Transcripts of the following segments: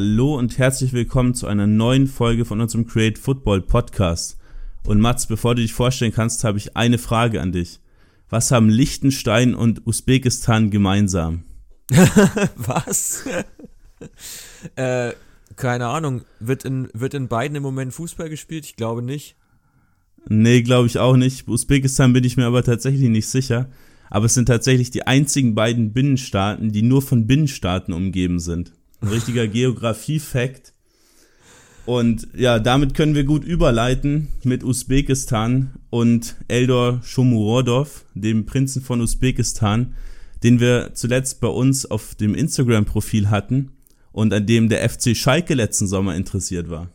Hallo und herzlich willkommen zu einer neuen Folge von unserem Create Football Podcast. Und Mats, bevor du dich vorstellen kannst, habe ich eine Frage an dich. Was haben Liechtenstein und Usbekistan gemeinsam? Was? äh, keine Ahnung. Wird in, wird in beiden im Moment Fußball gespielt? Ich glaube nicht. Nee, glaube ich auch nicht. Usbekistan bin ich mir aber tatsächlich nicht sicher. Aber es sind tatsächlich die einzigen beiden Binnenstaaten, die nur von Binnenstaaten umgeben sind. Ein richtiger Geografie-Fact. Und ja, damit können wir gut überleiten mit Usbekistan und Eldor Shomurodov, dem Prinzen von Usbekistan, den wir zuletzt bei uns auf dem Instagram-Profil hatten und an dem der FC Schalke letzten Sommer interessiert war.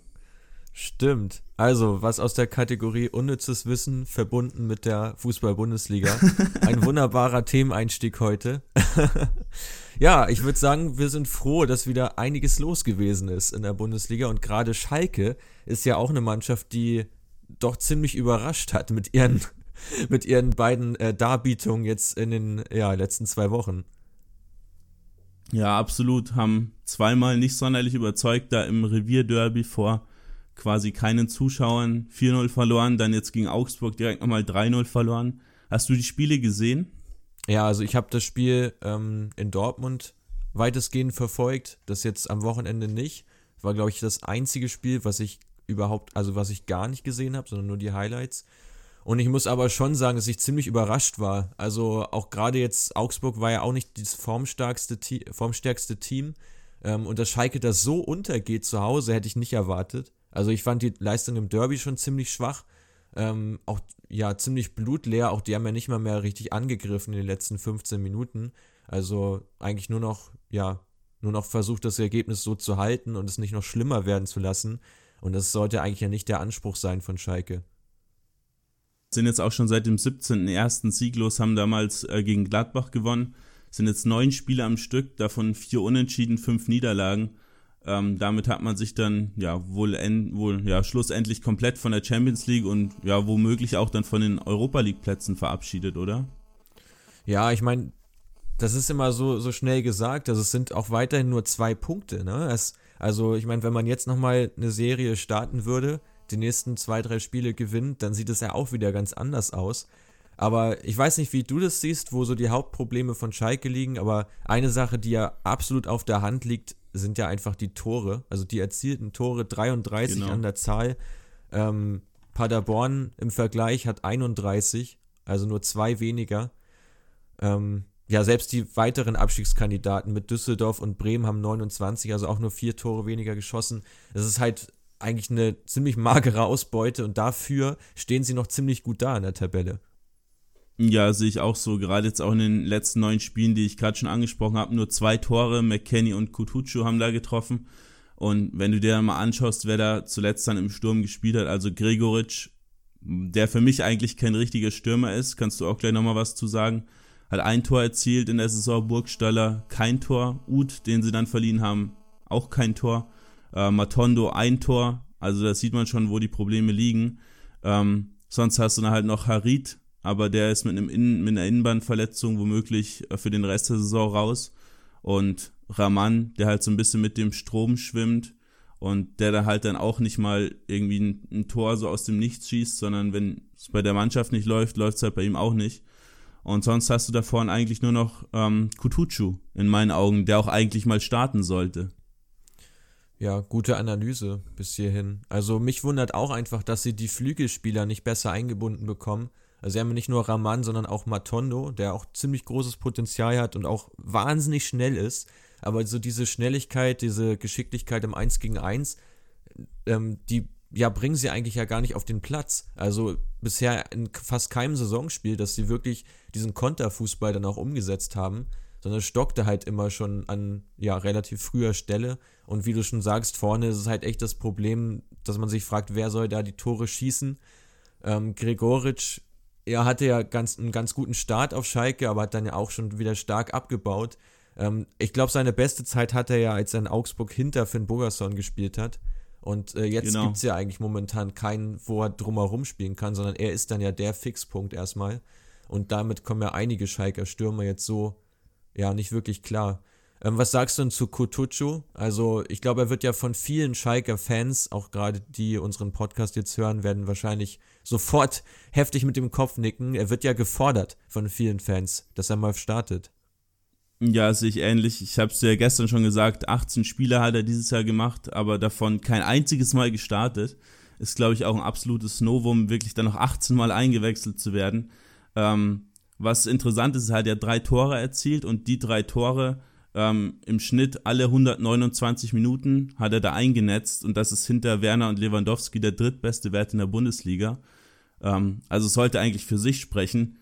Stimmt. Also, was aus der Kategorie unnützes Wissen verbunden mit der Fußball-Bundesliga. Ein wunderbarer Themeneinstieg heute. ja, ich würde sagen, wir sind froh, dass wieder einiges los gewesen ist in der Bundesliga und gerade Schalke ist ja auch eine Mannschaft, die doch ziemlich überrascht hat mit ihren, mit ihren beiden äh, Darbietungen jetzt in den ja, letzten zwei Wochen. Ja, absolut. Haben zweimal nicht sonderlich überzeugt, da im Revierderby vor quasi keinen Zuschauern 4-0 verloren, dann jetzt gegen Augsburg direkt nochmal 3-0 verloren. Hast du die Spiele gesehen? Ja, also ich habe das Spiel ähm, in Dortmund weitestgehend verfolgt, das jetzt am Wochenende nicht. War, glaube ich, das einzige Spiel, was ich überhaupt, also was ich gar nicht gesehen habe, sondern nur die Highlights. Und ich muss aber schon sagen, dass ich ziemlich überrascht war. Also auch gerade jetzt, Augsburg war ja auch nicht das formstärkste, formstärkste Team. Ähm, und dass Schalke das so untergeht zu Hause, hätte ich nicht erwartet. Also ich fand die Leistung im Derby schon ziemlich schwach. Ähm, auch ja ziemlich blutleer. Auch die haben ja nicht mal mehr richtig angegriffen in den letzten 15 Minuten. Also eigentlich nur noch, ja, nur noch versucht, das Ergebnis so zu halten und es nicht noch schlimmer werden zu lassen. Und das sollte eigentlich ja nicht der Anspruch sein von Schalke. Sind jetzt auch schon seit dem 17.01. sieglos, haben damals äh, gegen Gladbach gewonnen. Sind jetzt neun Spiele am Stück, davon vier Unentschieden, fünf Niederlagen. Ähm, damit hat man sich dann ja wohl, en, wohl ja schlussendlich komplett von der Champions League und ja womöglich auch dann von den Europa League Plätzen verabschiedet, oder? Ja, ich meine, das ist immer so so schnell gesagt. Also es sind auch weiterhin nur zwei Punkte. Ne? Es, also ich meine, wenn man jetzt nochmal eine Serie starten würde, die nächsten zwei drei Spiele gewinnt, dann sieht es ja auch wieder ganz anders aus. Aber ich weiß nicht, wie du das siehst, wo so die Hauptprobleme von Schalke liegen, aber eine Sache, die ja absolut auf der Hand liegt, sind ja einfach die Tore, also die erzielten Tore, 33 genau. an der Zahl. Ähm, Paderborn im Vergleich hat 31, also nur zwei weniger. Ähm, ja, selbst die weiteren Abstiegskandidaten mit Düsseldorf und Bremen haben 29, also auch nur vier Tore weniger geschossen. Das ist halt eigentlich eine ziemlich magere Ausbeute und dafür stehen sie noch ziemlich gut da in der Tabelle. Ja, sehe ich auch so. Gerade jetzt auch in den letzten neun Spielen, die ich gerade schon angesprochen habe, nur zwei Tore. McKenny und Kutucu haben da getroffen. Und wenn du dir mal anschaust, wer da zuletzt dann im Sturm gespielt hat, also Gregoritsch, der für mich eigentlich kein richtiger Stürmer ist, kannst du auch gleich nochmal was zu sagen, hat ein Tor erzielt in der Saison, Burgstaller kein Tor, Uth, den sie dann verliehen haben, auch kein Tor, äh, Matondo ein Tor, also da sieht man schon, wo die Probleme liegen. Ähm, sonst hast du dann halt noch Harit, aber der ist mit, einem Innen, mit einer Innenbandverletzung womöglich äh, für den Rest der Saison raus. Und Raman, der halt so ein bisschen mit dem Strom schwimmt und der da halt dann auch nicht mal irgendwie ein, ein Tor so aus dem Nichts schießt, sondern wenn es bei der Mannschaft nicht läuft, läuft es halt bei ihm auch nicht. Und sonst hast du da vorne eigentlich nur noch ähm, Kutucu in meinen Augen, der auch eigentlich mal starten sollte. Ja, gute Analyse bis hierhin. Also mich wundert auch einfach, dass sie die Flügelspieler nicht besser eingebunden bekommen. Also sie haben nicht nur Raman, sondern auch Matondo, der auch ziemlich großes Potenzial hat und auch wahnsinnig schnell ist. Aber so diese Schnelligkeit, diese Geschicklichkeit im 1 gegen 1, ähm, die ja, bringen sie eigentlich ja gar nicht auf den Platz. Also bisher in fast keinem Saisonspiel, dass sie wirklich diesen Konterfußball dann auch umgesetzt haben, sondern stockte halt immer schon an ja relativ früher Stelle. Und wie du schon sagst, vorne ist es halt echt das Problem, dass man sich fragt, wer soll da die Tore schießen. Ähm, Gregoritsch er hatte ja ganz, einen ganz guten Start auf Schalke, aber hat dann ja auch schon wieder stark abgebaut. Ähm, ich glaube, seine beste Zeit hat er ja, als er in Augsburg hinter Finn Bogerson gespielt hat. Und äh, jetzt genau. gibt es ja eigentlich momentan keinen, wo er drumherum spielen kann, sondern er ist dann ja der Fixpunkt erstmal. Und damit kommen ja einige Schalker Stürmer jetzt so, ja, nicht wirklich klar. Ähm, was sagst du denn zu Kutucu? Also, ich glaube, er wird ja von vielen Schalker-Fans, auch gerade die unseren Podcast jetzt hören, werden wahrscheinlich sofort heftig mit dem Kopf nicken. Er wird ja gefordert von vielen Fans, dass er mal startet. Ja, sehe ich ähnlich. Ich habe es ja gestern schon gesagt, 18 Spiele hat er dieses Jahr gemacht, aber davon kein einziges Mal gestartet. Ist, glaube ich, auch ein absolutes Novum, wirklich dann noch 18 Mal eingewechselt zu werden. Ähm, was interessant ist, hat er drei Tore erzielt und die drei Tore ähm, im Schnitt alle 129 Minuten hat er da eingenetzt und das ist hinter Werner und Lewandowski der drittbeste Wert in der Bundesliga. Ähm, also sollte eigentlich für sich sprechen.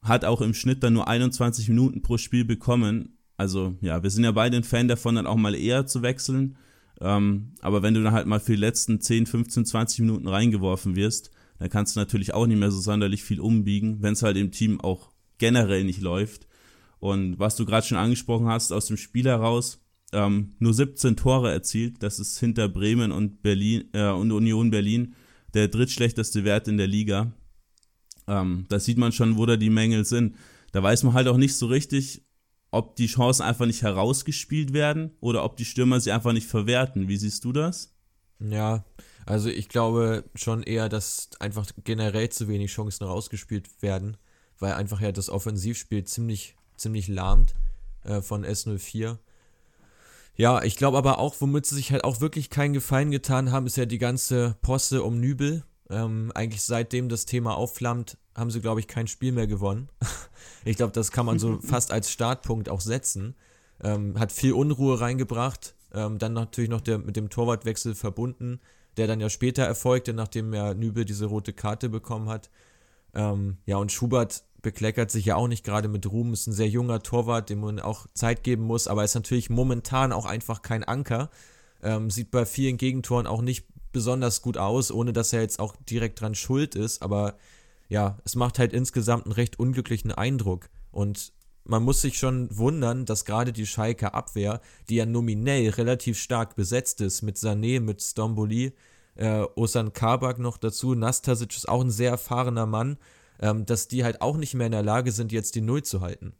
Hat auch im Schnitt dann nur 21 Minuten pro Spiel bekommen. Also ja, wir sind ja beide ein Fan davon, dann auch mal eher zu wechseln. Ähm, aber wenn du dann halt mal für die letzten 10, 15, 20 Minuten reingeworfen wirst, dann kannst du natürlich auch nicht mehr so sonderlich viel umbiegen, wenn es halt im Team auch generell nicht läuft. Und was du gerade schon angesprochen hast, aus dem Spiel heraus, ähm, nur 17 Tore erzielt. Das ist hinter Bremen und Berlin äh, und Union Berlin der drittschlechteste Wert in der Liga. Ähm, da sieht man schon, wo da die Mängel sind. Da weiß man halt auch nicht so richtig, ob die Chancen einfach nicht herausgespielt werden oder ob die Stürmer sie einfach nicht verwerten. Wie siehst du das? Ja, also ich glaube schon eher, dass einfach generell zu wenig Chancen rausgespielt werden, weil einfach ja das Offensivspiel ziemlich ziemlich lahmt äh, von S04. Ja, ich glaube aber auch, womit sie sich halt auch wirklich keinen Gefallen getan haben, ist ja die ganze Posse um Nübel. Ähm, eigentlich seitdem das Thema aufflammt, haben sie, glaube ich, kein Spiel mehr gewonnen. ich glaube, das kann man so fast als Startpunkt auch setzen. Ähm, hat viel Unruhe reingebracht. Ähm, dann natürlich noch der, mit dem Torwartwechsel verbunden, der dann ja später erfolgte, nachdem er Nübel diese rote Karte bekommen hat. Ähm, ja, und Schubert bekleckert sich ja auch nicht gerade mit Ruhm, ist ein sehr junger Torwart, dem man auch Zeit geben muss, aber ist natürlich momentan auch einfach kein Anker. Ähm, sieht bei vielen Gegentoren auch nicht besonders gut aus, ohne dass er jetzt auch direkt dran schuld ist, aber ja, es macht halt insgesamt einen recht unglücklichen Eindruck und man muss sich schon wundern, dass gerade die Schalke Abwehr, die ja nominell relativ stark besetzt ist, mit Sané, mit Stromboli, äh, Osan Kabak noch dazu, Nastasic ist auch ein sehr erfahrener Mann ähm, dass die halt auch nicht mehr in der Lage sind, jetzt die Null zu halten.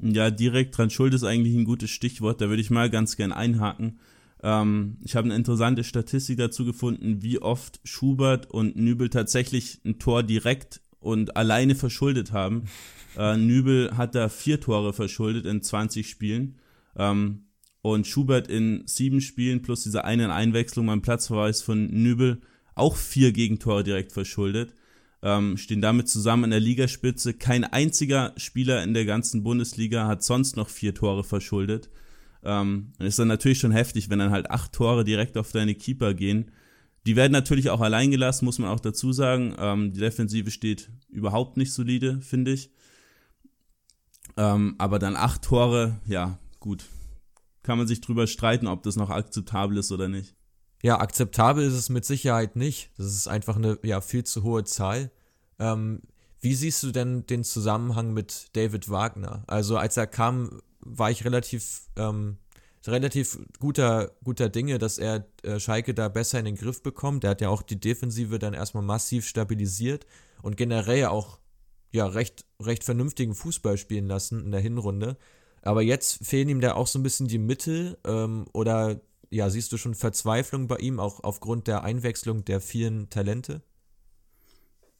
Ja, direkt dran schuld ist eigentlich ein gutes Stichwort, da würde ich mal ganz gern einhaken. Ähm, ich habe eine interessante Statistik dazu gefunden, wie oft Schubert und Nübel tatsächlich ein Tor direkt und alleine verschuldet haben. Äh, Nübel hat da vier Tore verschuldet in 20 Spielen. Ähm, und Schubert in sieben Spielen plus diese eine Einwechslung beim Platzverweis von Nübel auch vier Gegentore direkt verschuldet ähm, stehen damit zusammen in der Ligaspitze. Kein einziger Spieler in der ganzen Bundesliga hat sonst noch vier Tore verschuldet. Ähm, ist dann natürlich schon heftig, wenn dann halt acht Tore direkt auf deine Keeper gehen. Die werden natürlich auch allein gelassen, muss man auch dazu sagen. Ähm, die Defensive steht überhaupt nicht solide, finde ich. Ähm, aber dann acht Tore, ja, gut. Kann man sich drüber streiten, ob das noch akzeptabel ist oder nicht. Ja, akzeptabel ist es mit Sicherheit nicht. Das ist einfach eine ja, viel zu hohe Zahl. Ähm, wie siehst du denn den Zusammenhang mit David Wagner? Also als er kam, war ich relativ, ähm, relativ guter, guter Dinge, dass er äh, Schalke da besser in den Griff bekommt. Der hat ja auch die Defensive dann erstmal massiv stabilisiert und generell auch ja recht, recht vernünftigen Fußball spielen lassen in der Hinrunde. Aber jetzt fehlen ihm da auch so ein bisschen die Mittel ähm, oder ja, siehst du schon Verzweiflung bei ihm, auch aufgrund der Einwechslung der vielen Talente?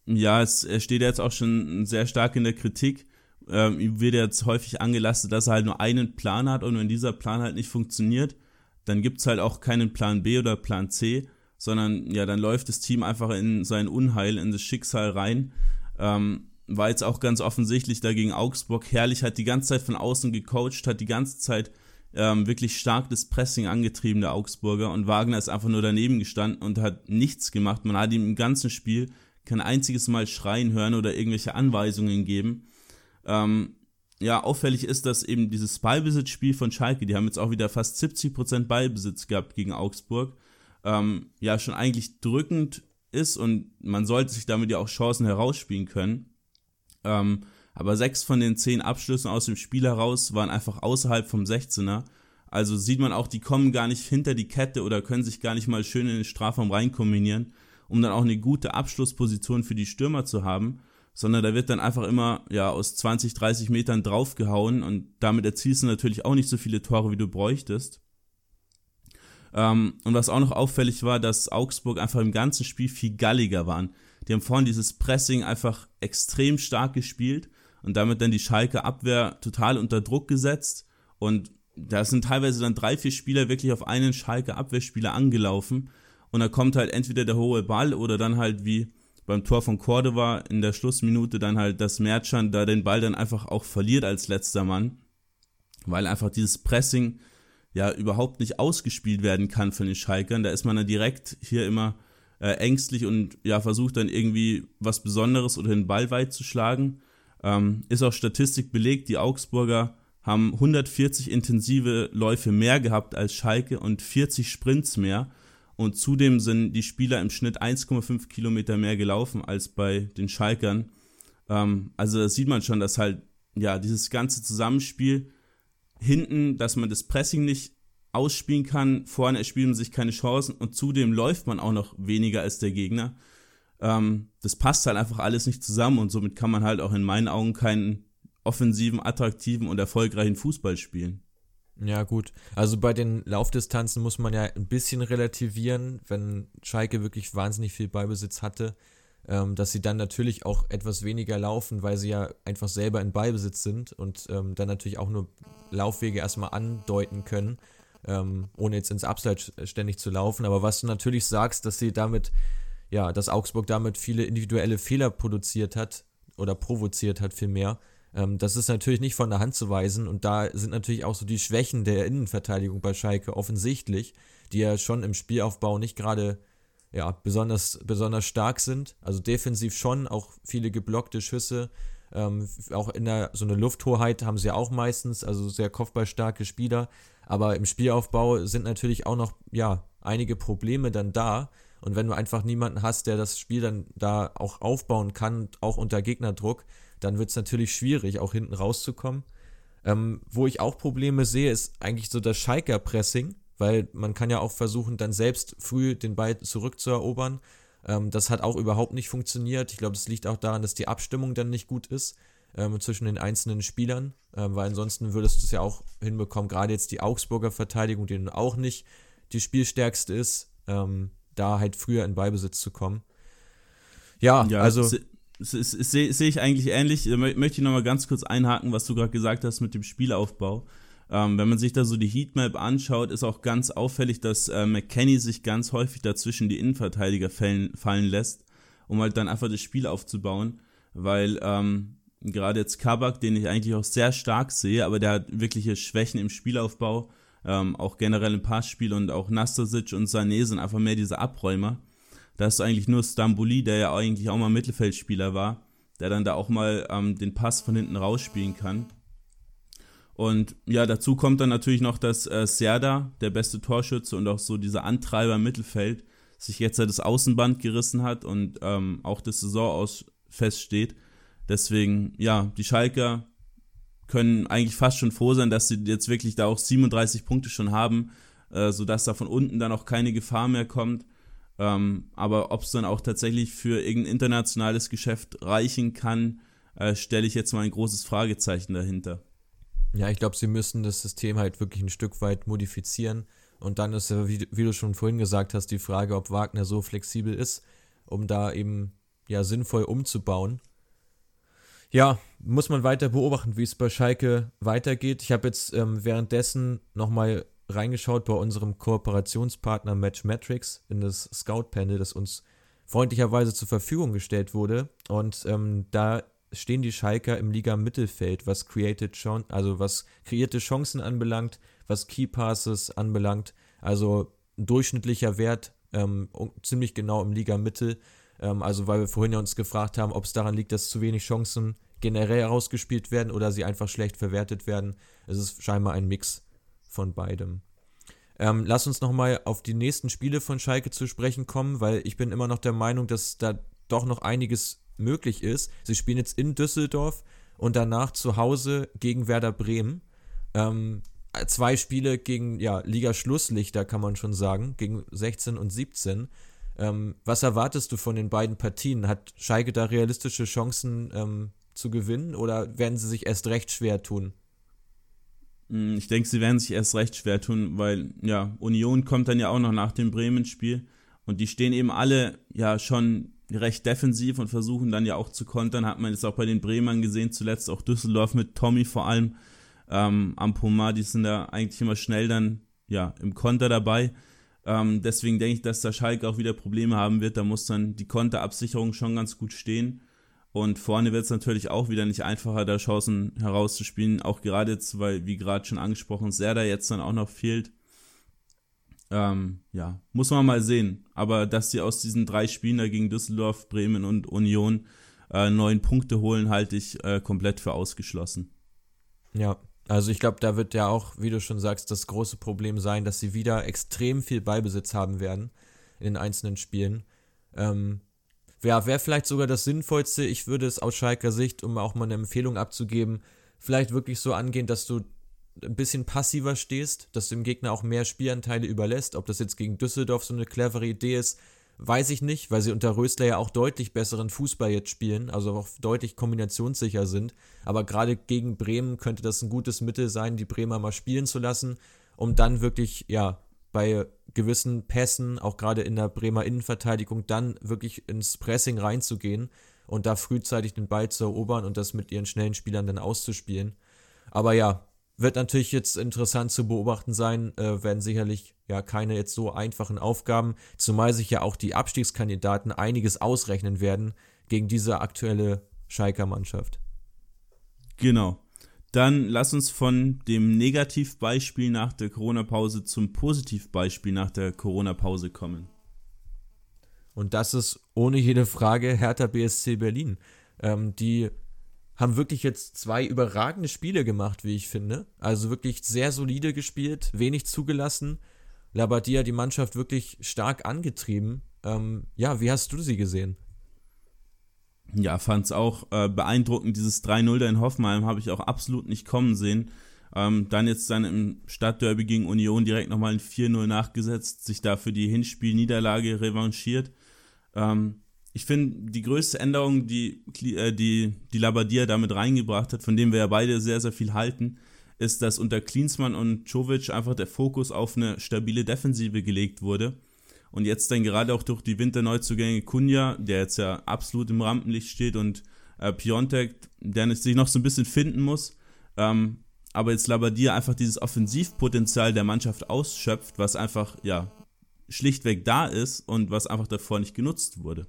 Ja, es, steht jetzt auch schon sehr stark in der Kritik. Ähm, ihm wird jetzt häufig angelastet, dass er halt nur einen Plan hat und wenn dieser Plan halt nicht funktioniert, dann gibt es halt auch keinen Plan B oder Plan C, sondern ja, dann läuft das Team einfach in sein Unheil, in das Schicksal rein. Ähm, war jetzt auch ganz offensichtlich dagegen Augsburg. Herrlich hat die ganze Zeit von außen gecoacht, hat die ganze Zeit ähm, wirklich stark das Pressing angetrieben, der Augsburger. Und Wagner ist einfach nur daneben gestanden und hat nichts gemacht. Man hat ihm im ganzen Spiel kein einziges Mal schreien hören oder irgendwelche Anweisungen geben. Ähm, ja, auffällig ist, dass eben dieses Ballbesitzspiel von Schalke, die haben jetzt auch wieder fast 70% Ballbesitz gehabt gegen Augsburg, ähm, ja schon eigentlich drückend ist und man sollte sich damit ja auch Chancen herausspielen können. Ähm, aber sechs von den zehn Abschlüssen aus dem Spiel heraus waren einfach außerhalb vom 16er. Also sieht man auch, die kommen gar nicht hinter die Kette oder können sich gar nicht mal schön in den Strafraum reinkombinieren, um dann auch eine gute Abschlussposition für die Stürmer zu haben. sondern da wird dann einfach immer ja aus 20, 30 Metern draufgehauen und damit erzielst du natürlich auch nicht so viele Tore, wie du bräuchtest. Ähm, und was auch noch auffällig war, dass Augsburg einfach im ganzen Spiel viel galliger waren. Die haben vorhin dieses Pressing einfach extrem stark gespielt und damit dann die Schalke Abwehr total unter Druck gesetzt und da sind teilweise dann drei, vier Spieler wirklich auf einen Schalke Abwehrspieler angelaufen und da kommt halt entweder der hohe Ball oder dann halt wie beim Tor von Cordova in der Schlussminute dann halt das Merchant da den Ball dann einfach auch verliert als letzter Mann, weil einfach dieses Pressing ja überhaupt nicht ausgespielt werden kann von den Schalkern. Da ist man dann direkt hier immer äh, ängstlich und ja versucht dann irgendwie was Besonderes oder den Ball weit zu schlagen. Ähm, ist auch Statistik belegt, die Augsburger haben 140 intensive Läufe mehr gehabt als Schalke und 40 Sprints mehr. Und zudem sind die Spieler im Schnitt 1,5 Kilometer mehr gelaufen als bei den Schalkern. Ähm, also da sieht man schon, dass halt ja dieses ganze Zusammenspiel hinten, dass man das Pressing nicht ausspielen kann, vorne erspielt man sich keine Chancen und zudem läuft man auch noch weniger als der Gegner. Ähm, das passt halt einfach alles nicht zusammen und somit kann man halt auch in meinen Augen keinen offensiven, attraktiven und erfolgreichen Fußball spielen. Ja, gut. Also bei den Laufdistanzen muss man ja ein bisschen relativieren, wenn Schalke wirklich wahnsinnig viel Ballbesitz hatte, ähm, dass sie dann natürlich auch etwas weniger laufen, weil sie ja einfach selber in Ballbesitz sind und ähm, dann natürlich auch nur Laufwege erstmal andeuten können, ähm, ohne jetzt ins Abseits ständig zu laufen. Aber was du natürlich sagst, dass sie damit, ja, dass Augsburg damit viele individuelle Fehler produziert hat oder provoziert hat vielmehr, ähm, das ist natürlich nicht von der Hand zu weisen und da sind natürlich auch so die Schwächen der Innenverteidigung bei Schalke offensichtlich, die ja schon im Spielaufbau nicht gerade ja, besonders, besonders stark sind. Also defensiv schon, auch viele geblockte Schüsse. Ähm, auch in der so eine Lufthoheit haben sie ja auch meistens, also sehr kopfballstarke Spieler. Aber im Spielaufbau sind natürlich auch noch ja einige Probleme dann da. Und wenn du einfach niemanden hast, der das Spiel dann da auch aufbauen kann, auch unter Gegnerdruck, dann wird es natürlich schwierig, auch hinten rauszukommen. Ähm, wo ich auch Probleme sehe, ist eigentlich so das Schalker-Pressing, weil man kann ja auch versuchen, dann selbst früh den Ball zurückzuerobern. Ähm, das hat auch überhaupt nicht funktioniert. Ich glaube, es liegt auch daran, dass die Abstimmung dann nicht gut ist ähm, zwischen den einzelnen Spielern, ähm, weil ansonsten würdest du es ja auch hinbekommen, gerade jetzt die Augsburger Verteidigung, die nun auch nicht die spielstärkste ist, ähm, da halt früher in Ballbesitz zu kommen. Ja, ja also sehe seh ich eigentlich ähnlich. Da möchte ich nochmal ganz kurz einhaken, was du gerade gesagt hast mit dem Spielaufbau. Ähm, wenn man sich da so die Heatmap anschaut, ist auch ganz auffällig, dass äh, McKenny sich ganz häufig dazwischen die Innenverteidiger fallen, fallen lässt, um halt dann einfach das Spiel aufzubauen, weil ähm, gerade jetzt Kabak, den ich eigentlich auch sehr stark sehe, aber der hat wirkliche Schwächen im Spielaufbau, ähm, auch generell im Passspiel und auch Nastasic und Sané sind einfach mehr diese Abräumer. Da ist eigentlich nur Stambuli, der ja eigentlich auch mal Mittelfeldspieler war, der dann da auch mal ähm, den Pass von hinten rausspielen kann. Und ja, dazu kommt dann natürlich noch, dass äh, Serda, der beste Torschütze und auch so dieser Antreiber im Mittelfeld, sich jetzt das Außenband gerissen hat und ähm, auch das Saison aus feststeht. Deswegen, ja, die Schalker können eigentlich fast schon froh sein, dass sie jetzt wirklich da auch 37 Punkte schon haben, äh, sodass da von unten dann auch keine Gefahr mehr kommt. Ähm, aber ob es dann auch tatsächlich für irgendein internationales Geschäft reichen kann, äh, stelle ich jetzt mal ein großes Fragezeichen dahinter. Ja, ich glaube, sie müssen das System halt wirklich ein Stück weit modifizieren. Und dann ist ja, wie, wie, du schon vorhin gesagt hast, die Frage, ob Wagner so flexibel ist, um da eben ja sinnvoll umzubauen. Ja, muss man weiter beobachten, wie es bei Schalke weitergeht. Ich habe jetzt ähm, währenddessen nochmal reingeschaut bei unserem Kooperationspartner Matchmetrics in das Scout-Panel, das uns freundlicherweise zur Verfügung gestellt wurde. Und ähm, da stehen die Schalker im Liga-Mittelfeld, was created also was kreierte Chancen anbelangt, was Key Passes anbelangt. Also ein durchschnittlicher Wert ähm, ziemlich genau im Liga-Mittel. Ähm, also weil wir vorhin ja uns gefragt haben, ob es daran liegt, dass zu wenig Chancen generell herausgespielt werden oder sie einfach schlecht verwertet werden. Es ist scheinbar ein Mix von beidem. Ähm, lass uns nochmal auf die nächsten Spiele von Schalke zu sprechen kommen, weil ich bin immer noch der Meinung, dass da doch noch einiges möglich ist. Sie spielen jetzt in Düsseldorf und danach zu Hause gegen Werder Bremen. Ähm, zwei Spiele gegen ja, Liga-Schlusslichter, kann man schon sagen, gegen 16 und 17. Ähm, was erwartest du von den beiden Partien? Hat Schalke da realistische Chancen ähm, zu gewinnen oder werden sie sich erst recht schwer tun? Hm, ich denke, sie werden sich erst recht schwer tun, weil ja, Union kommt dann ja auch noch nach dem Bremen-Spiel und die stehen eben alle ja schon recht defensiv und versuchen dann ja auch zu kontern. Hat man jetzt auch bei den Bremern gesehen, zuletzt auch Düsseldorf mit Tommy vor allem. Ähm, Ampoma, die sind da eigentlich immer schnell dann ja im Konter dabei. Ähm, deswegen denke ich, dass der Schalke auch wieder Probleme haben wird. Da muss dann die Konterabsicherung schon ganz gut stehen. Und vorne wird es natürlich auch wieder nicht einfacher, da Chancen herauszuspielen. Auch gerade jetzt, weil, wie gerade schon angesprochen, Serda jetzt dann auch noch fehlt. Ähm, ja, muss man mal sehen. Aber dass sie aus diesen drei Spielen da gegen Düsseldorf, Bremen und Union äh, neun Punkte holen, halte ich äh, komplett für ausgeschlossen. Ja, also ich glaube, da wird ja auch, wie du schon sagst, das große Problem sein, dass sie wieder extrem viel Ballbesitz haben werden in den einzelnen Spielen. Ähm, ja, wäre vielleicht sogar das Sinnvollste. Ich würde es aus Schalker Sicht, um auch mal eine Empfehlung abzugeben, vielleicht wirklich so angehen, dass du ein bisschen passiver stehst, dass du dem Gegner auch mehr Spielanteile überlässt. Ob das jetzt gegen Düsseldorf so eine clevere Idee ist, weiß ich nicht, weil sie unter Rösler ja auch deutlich besseren Fußball jetzt spielen, also auch deutlich kombinationssicher sind. Aber gerade gegen Bremen könnte das ein gutes Mittel sein, die Bremer mal spielen zu lassen, um dann wirklich, ja, bei gewissen Pässen, auch gerade in der Bremer Innenverteidigung, dann wirklich ins Pressing reinzugehen und da frühzeitig den Ball zu erobern und das mit ihren schnellen Spielern dann auszuspielen. Aber ja, wird natürlich jetzt interessant zu beobachten sein, äh, werden sicherlich ja keine jetzt so einfachen Aufgaben, zumal sich ja auch die Abstiegskandidaten einiges ausrechnen werden gegen diese aktuelle Schalker Mannschaft. Genau. Dann lass uns von dem Negativbeispiel nach der Corona-Pause zum Positivbeispiel nach der Corona-Pause kommen. Und das ist ohne jede Frage Hertha BSC Berlin. Ähm, die haben wirklich jetzt zwei überragende Spiele gemacht, wie ich finde. Also wirklich sehr solide gespielt, wenig zugelassen. Labadia die Mannschaft wirklich stark angetrieben. Ähm, ja, wie hast du sie gesehen? Ja, fand es auch äh, beeindruckend. Dieses 3-0 da in Hoffenheim habe ich auch absolut nicht kommen sehen. Ähm, dann jetzt dann im Stadtderby gegen Union direkt nochmal ein 4-0 nachgesetzt, sich da für die Hinspielniederlage revanchiert. Ähm, ich finde, die größte Änderung, die, äh, die, die Labadia damit reingebracht hat, von dem wir ja beide sehr, sehr viel halten, ist, dass unter Klinsmann und Jovic einfach der Fokus auf eine stabile Defensive gelegt wurde und jetzt dann gerade auch durch die Winterneuzugänge Kunja, der jetzt ja absolut im Rampenlicht steht, und äh, Piontek, der sich noch so ein bisschen finden muss, ähm, aber jetzt Labadia einfach dieses Offensivpotenzial der Mannschaft ausschöpft, was einfach, ja, schlichtweg da ist und was einfach davor nicht genutzt wurde.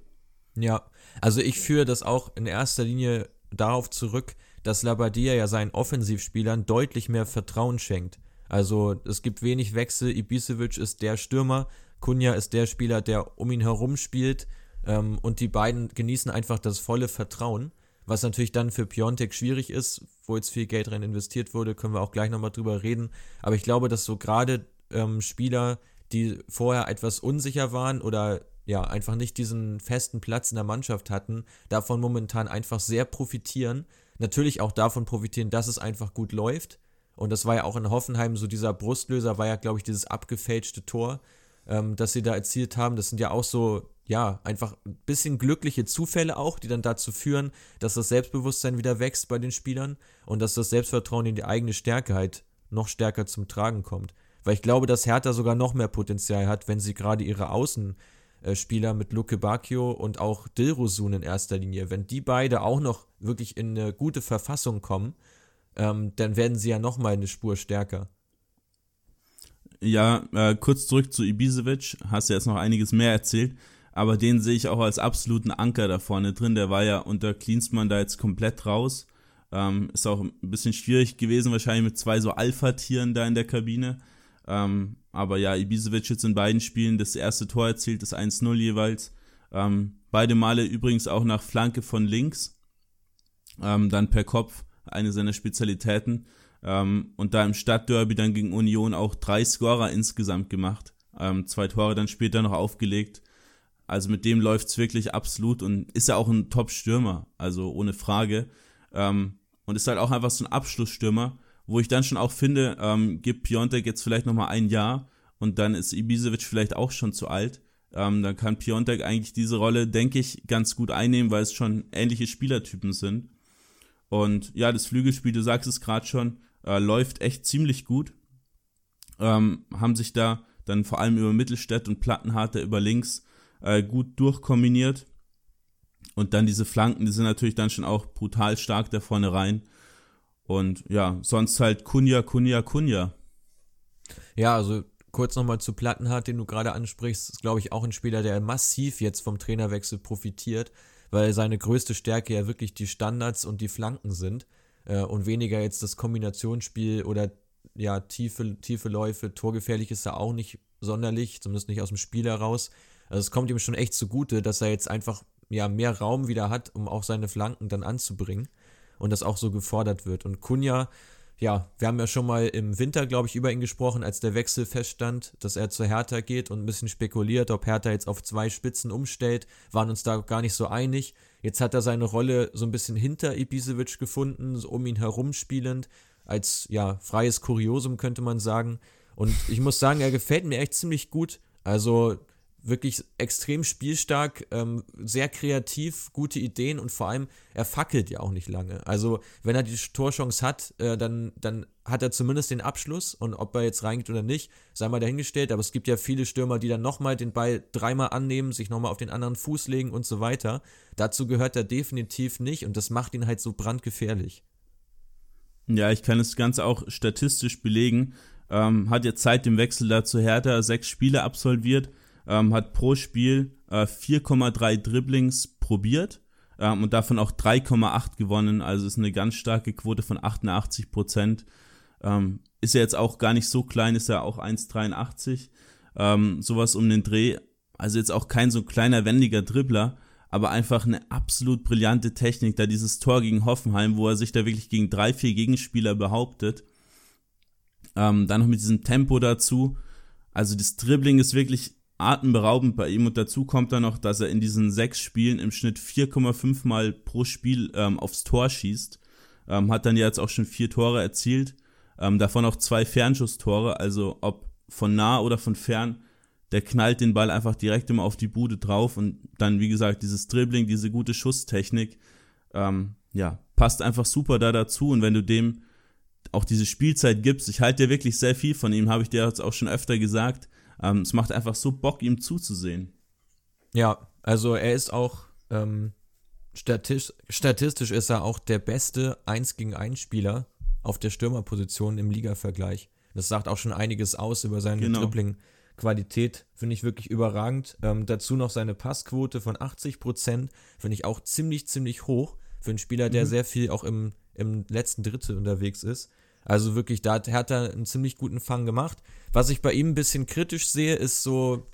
Ja, also ich führe das auch in erster Linie darauf zurück, dass Labadia ja seinen Offensivspielern deutlich mehr Vertrauen schenkt. Also es gibt wenig Wechsel, Ibisevic ist der Stürmer, Kunja ist der Spieler, der um ihn herum spielt ähm, und die beiden genießen einfach das volle Vertrauen, was natürlich dann für Piontek schwierig ist, wo jetzt viel Geld rein investiert wurde, können wir auch gleich nochmal drüber reden. Aber ich glaube, dass so gerade ähm, Spieler, die vorher etwas unsicher waren oder ja, einfach nicht diesen festen Platz in der Mannschaft hatten, davon momentan einfach sehr profitieren. Natürlich auch davon profitieren, dass es einfach gut läuft. Und das war ja auch in Hoffenheim so dieser Brustlöser, war ja, glaube ich, dieses abgefälschte Tor, ähm, das sie da erzielt haben. Das sind ja auch so, ja, einfach ein bisschen glückliche Zufälle auch, die dann dazu führen, dass das Selbstbewusstsein wieder wächst bei den Spielern und dass das Selbstvertrauen in die eigene Stärke halt noch stärker zum Tragen kommt. Weil ich glaube, dass Hertha sogar noch mehr Potenzial hat, wenn sie gerade ihre Außenspieler mit Luke Bacchio und auch Dilrosun in erster Linie, wenn die beide auch noch wirklich in eine gute Verfassung kommen, ähm, dann werden sie ja nochmal eine Spur stärker. Ja, äh, kurz zurück zu Ibisevic, hast du jetzt noch einiges mehr erzählt, aber den sehe ich auch als absoluten Anker da vorne drin. Der war ja unter Klinsmann da jetzt komplett raus. Ähm, ist auch ein bisschen schwierig gewesen, wahrscheinlich mit zwei so Alpha-Tieren da in der Kabine. Ähm, aber ja, Ibisevic jetzt in beiden Spielen das erste Tor erzielt, das 1-0 jeweils. Ähm, beide Male übrigens auch nach Flanke von links. Ähm, dann per Kopf, eine seiner Spezialitäten. Ähm, und da im Stadtderby dann gegen Union auch drei Scorer insgesamt gemacht. Ähm, zwei Tore dann später noch aufgelegt. Also mit dem läuft's wirklich absolut und ist ja auch ein Top-Stürmer, also ohne Frage. Ähm, und ist halt auch einfach so ein Abschlussstürmer, wo ich dann schon auch finde, ähm, gibt Piontek jetzt vielleicht nochmal ein Jahr und dann ist Ibisevic vielleicht auch schon zu alt. Ähm, da kann Piontek eigentlich diese Rolle, denke ich, ganz gut einnehmen, weil es schon ähnliche Spielertypen sind. Und ja, das Flügelspiel, du sagst es gerade schon, äh, läuft echt ziemlich gut. Ähm, haben sich da dann vor allem über Mittelstädt und Plattenharter über links äh, gut durchkombiniert. Und dann diese Flanken, die sind natürlich dann schon auch brutal stark da vorne rein. Und ja, sonst halt Kunja, Kunja, Kunja. Ja, also kurz nochmal zu Plattenhardt, den du gerade ansprichst, ist glaube ich auch ein Spieler, der massiv jetzt vom Trainerwechsel profitiert, weil seine größte Stärke ja wirklich die Standards und die Flanken sind äh, und weniger jetzt das Kombinationsspiel oder ja, tiefe, tiefe Läufe, torgefährlich ist er auch nicht sonderlich, zumindest nicht aus dem Spiel heraus. Also es kommt ihm schon echt zugute, dass er jetzt einfach ja mehr Raum wieder hat, um auch seine Flanken dann anzubringen und das auch so gefordert wird. Und Kunja, ja, wir haben ja schon mal im Winter, glaube ich, über ihn gesprochen, als der Wechsel feststand, dass er zu Hertha geht und ein bisschen spekuliert, ob Hertha jetzt auf zwei Spitzen umstellt, waren uns da gar nicht so einig. Jetzt hat er seine Rolle so ein bisschen hinter Ibisevic gefunden, so um ihn herum spielend, als ja, freies Kuriosum könnte man sagen. Und ich muss sagen, er gefällt mir echt ziemlich gut. Also wirklich extrem spielstark, ähm, sehr kreativ, gute Ideen und vor allem, er fackelt ja auch nicht lange. Also, wenn er die Torchance hat, äh, dann, dann hat er zumindest den Abschluss und ob er jetzt reingeht oder nicht, sei mal dahingestellt. Aber es gibt ja viele Stürmer, die dann nochmal den Ball dreimal annehmen, sich nochmal auf den anderen Fuß legen und so weiter. Dazu gehört er definitiv nicht und das macht ihn halt so brandgefährlich. Ja, ich kann das Ganze auch statistisch belegen. Ähm, hat jetzt seit dem Wechsel da zu Hertha sechs Spiele absolviert ähm, hat pro Spiel äh, 4,3 Dribblings probiert ähm, und davon auch 3,8 gewonnen. Also ist eine ganz starke Quote von 88 Prozent. Ähm, ist er jetzt auch gar nicht so klein, ist er auch 1,83. Ähm, sowas um den Dreh. Also jetzt auch kein so kleiner, wendiger Dribbler, aber einfach eine absolut brillante Technik. Da dieses Tor gegen Hoffenheim, wo er sich da wirklich gegen drei, vier Gegenspieler behauptet. Ähm, dann noch mit diesem Tempo dazu. Also das Dribbling ist wirklich atemberaubend bei ihm. Und dazu kommt dann noch, dass er in diesen sechs Spielen im Schnitt 4,5 Mal pro Spiel ähm, aufs Tor schießt. Ähm, hat dann jetzt auch schon vier Tore erzielt, ähm, davon auch zwei Fernschusstore, also ob von nah oder von fern, der knallt den Ball einfach direkt immer auf die Bude drauf. Und dann, wie gesagt, dieses Dribbling, diese gute Schusstechnik, ähm, ja, passt einfach super da dazu. Und wenn du dem auch diese Spielzeit gibst, ich halte dir wirklich sehr viel von ihm, habe ich dir jetzt auch schon öfter gesagt, ähm, es macht einfach so Bock, ihm zuzusehen. Ja, also er ist auch ähm, statistisch, statistisch ist er auch der beste 1 gegen 1 Spieler auf der Stürmerposition im Liga-Vergleich. Das sagt auch schon einiges aus über seine genau. Dribbling-Qualität. Finde ich wirklich überragend. Ähm, dazu noch seine Passquote von 80 Prozent. Finde ich auch ziemlich, ziemlich hoch für einen Spieler, der mhm. sehr viel auch im, im letzten Drittel unterwegs ist. Also wirklich, da hat Hertha einen ziemlich guten Fang gemacht. Was ich bei ihm ein bisschen kritisch sehe, ist so,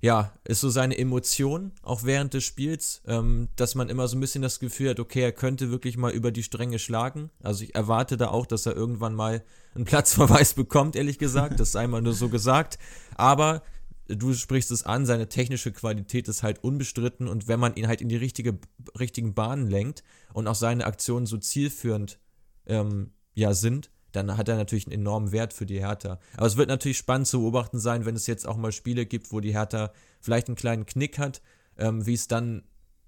ja, ist so seine Emotion, auch während des Spiels, ähm, dass man immer so ein bisschen das Gefühl hat, okay, er könnte wirklich mal über die Stränge schlagen. Also ich erwarte da auch, dass er irgendwann mal einen Platzverweis bekommt, ehrlich gesagt. Das sei mal nur so gesagt. Aber du sprichst es an, seine technische Qualität ist halt unbestritten und wenn man ihn halt in die richtige, richtigen Bahnen lenkt und auch seine Aktionen so zielführend ähm, ja, sind, dann hat er natürlich einen enormen Wert für die Hertha. Aber es wird natürlich spannend zu beobachten sein, wenn es jetzt auch mal Spiele gibt, wo die Hertha vielleicht einen kleinen Knick hat, ähm, wie es dann